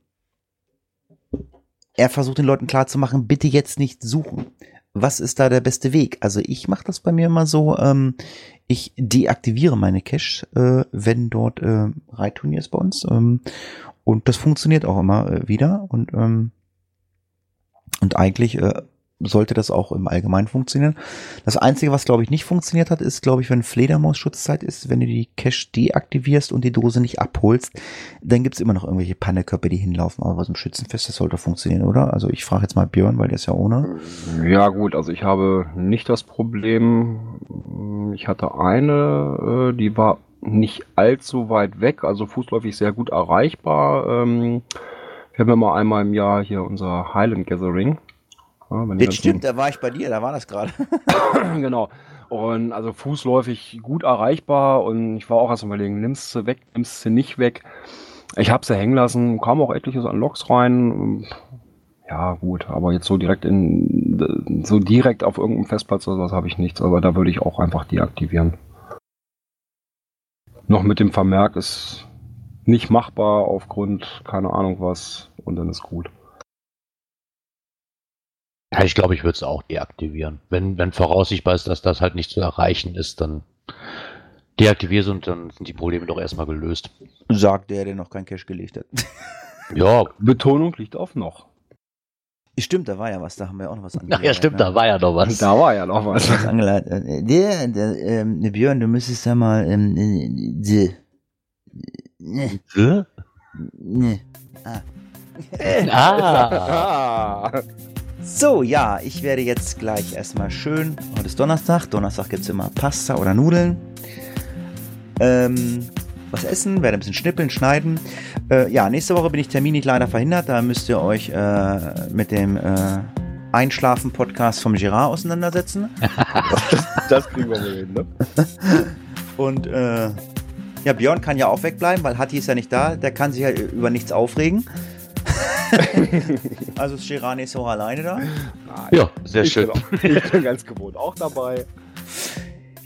er versucht den Leuten klarzumachen, bitte jetzt nicht suchen. Was ist da der beste Weg? Also ich mache das bei mir immer so, ähm, ich deaktiviere meine Cache, äh, wenn dort äh, Reitturnier ist bei uns. Ähm, und das funktioniert auch immer äh, wieder. Und, ähm, und eigentlich äh, sollte das auch im Allgemeinen funktionieren. Das Einzige, was glaube ich nicht funktioniert hat, ist, glaube ich, wenn Fledermaus-Schutzzeit ist, wenn du die Cache deaktivierst und die Dose nicht abholst, dann gibt's immer noch irgendwelche Panneköpfe, die hinlaufen. Aber was im Schützenfest, das sollte funktionieren, oder? Also ich frage jetzt mal Björn, weil der ist ja ohne. Ja gut, also ich habe nicht das Problem. Ich hatte eine, äh, die war nicht allzu weit weg, also fußläufig sehr gut erreichbar. Ähm, Wir haben ja mal einmal im Jahr hier unser Highland Gathering. Ja, die Das stimmt, da war ich bei dir, da war das gerade. genau. Und also fußläufig gut erreichbar und ich war auch erst überlegen, nimmst du weg, nimmst du nicht weg. Ich habe sie hängen lassen, kam auch etliches an Loks rein. Ja, gut, aber jetzt so direkt in so direkt auf irgendeinem Festplatz oder was habe ich nichts, aber da würde ich auch einfach deaktivieren. Noch mit dem Vermerk ist nicht machbar aufgrund keine Ahnung was und dann ist gut. Ja, ich glaube, ich würde es auch deaktivieren. Wenn, wenn voraussichtbar ist, dass das halt nicht zu erreichen ist, dann deaktiviere es und dann sind die Probleme doch erstmal gelöst. Sagt der, der noch kein Cash gelegt hat. Ja, Betonung liegt auf noch. Stimmt, da war ja was, da haben wir auch noch was ach ja, stimmt, da war ja noch was. Da war ja noch was. was angeleitet. Der, der, ähm, Björn, du müsstest da mal, ähm, äh, die, ne, Hä? ne. Ah. Ah, Ah. So, ja, ich werde jetzt gleich erstmal schön, heute ist Donnerstag, Donnerstag gibt's immer Pasta oder Nudeln. Ähm, was essen, werde ein bisschen schnippeln, schneiden. Äh, ja, nächste Woche bin ich terminlich leider verhindert, da müsst ihr euch äh, mit dem äh, Einschlafen-Podcast vom Girard auseinandersetzen. Das kriegen wir wohl hin, ne? Und äh, ja, Björn kann ja auch wegbleiben, weil Hatti ist ja nicht da. Der kann sich ja über nichts aufregen. also ist Gerard nächste Woche alleine da. ja, sehr ich schön. Bin auch, ich bin ganz gewohnt auch dabei.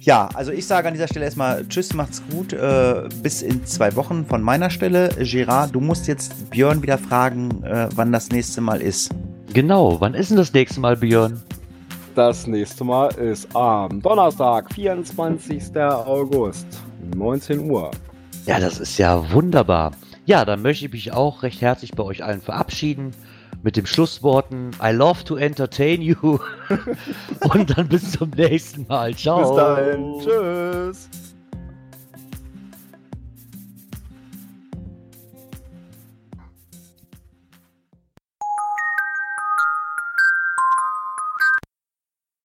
Ja, also ich sage an dieser Stelle erstmal Tschüss, macht's gut. Äh, bis in zwei Wochen von meiner Stelle. Gerard, du musst jetzt Björn wieder fragen, äh, wann das nächste Mal ist. Genau, wann ist denn das nächste Mal, Björn? Das nächste Mal ist am Donnerstag, 24. August, 19 Uhr. Ja, das ist ja wunderbar. Ja, dann möchte ich mich auch recht herzlich bei euch allen verabschieden mit den Schlussworten I love to entertain you. Und dann bis zum nächsten Mal. Ciao. Bis dahin. Tschüss.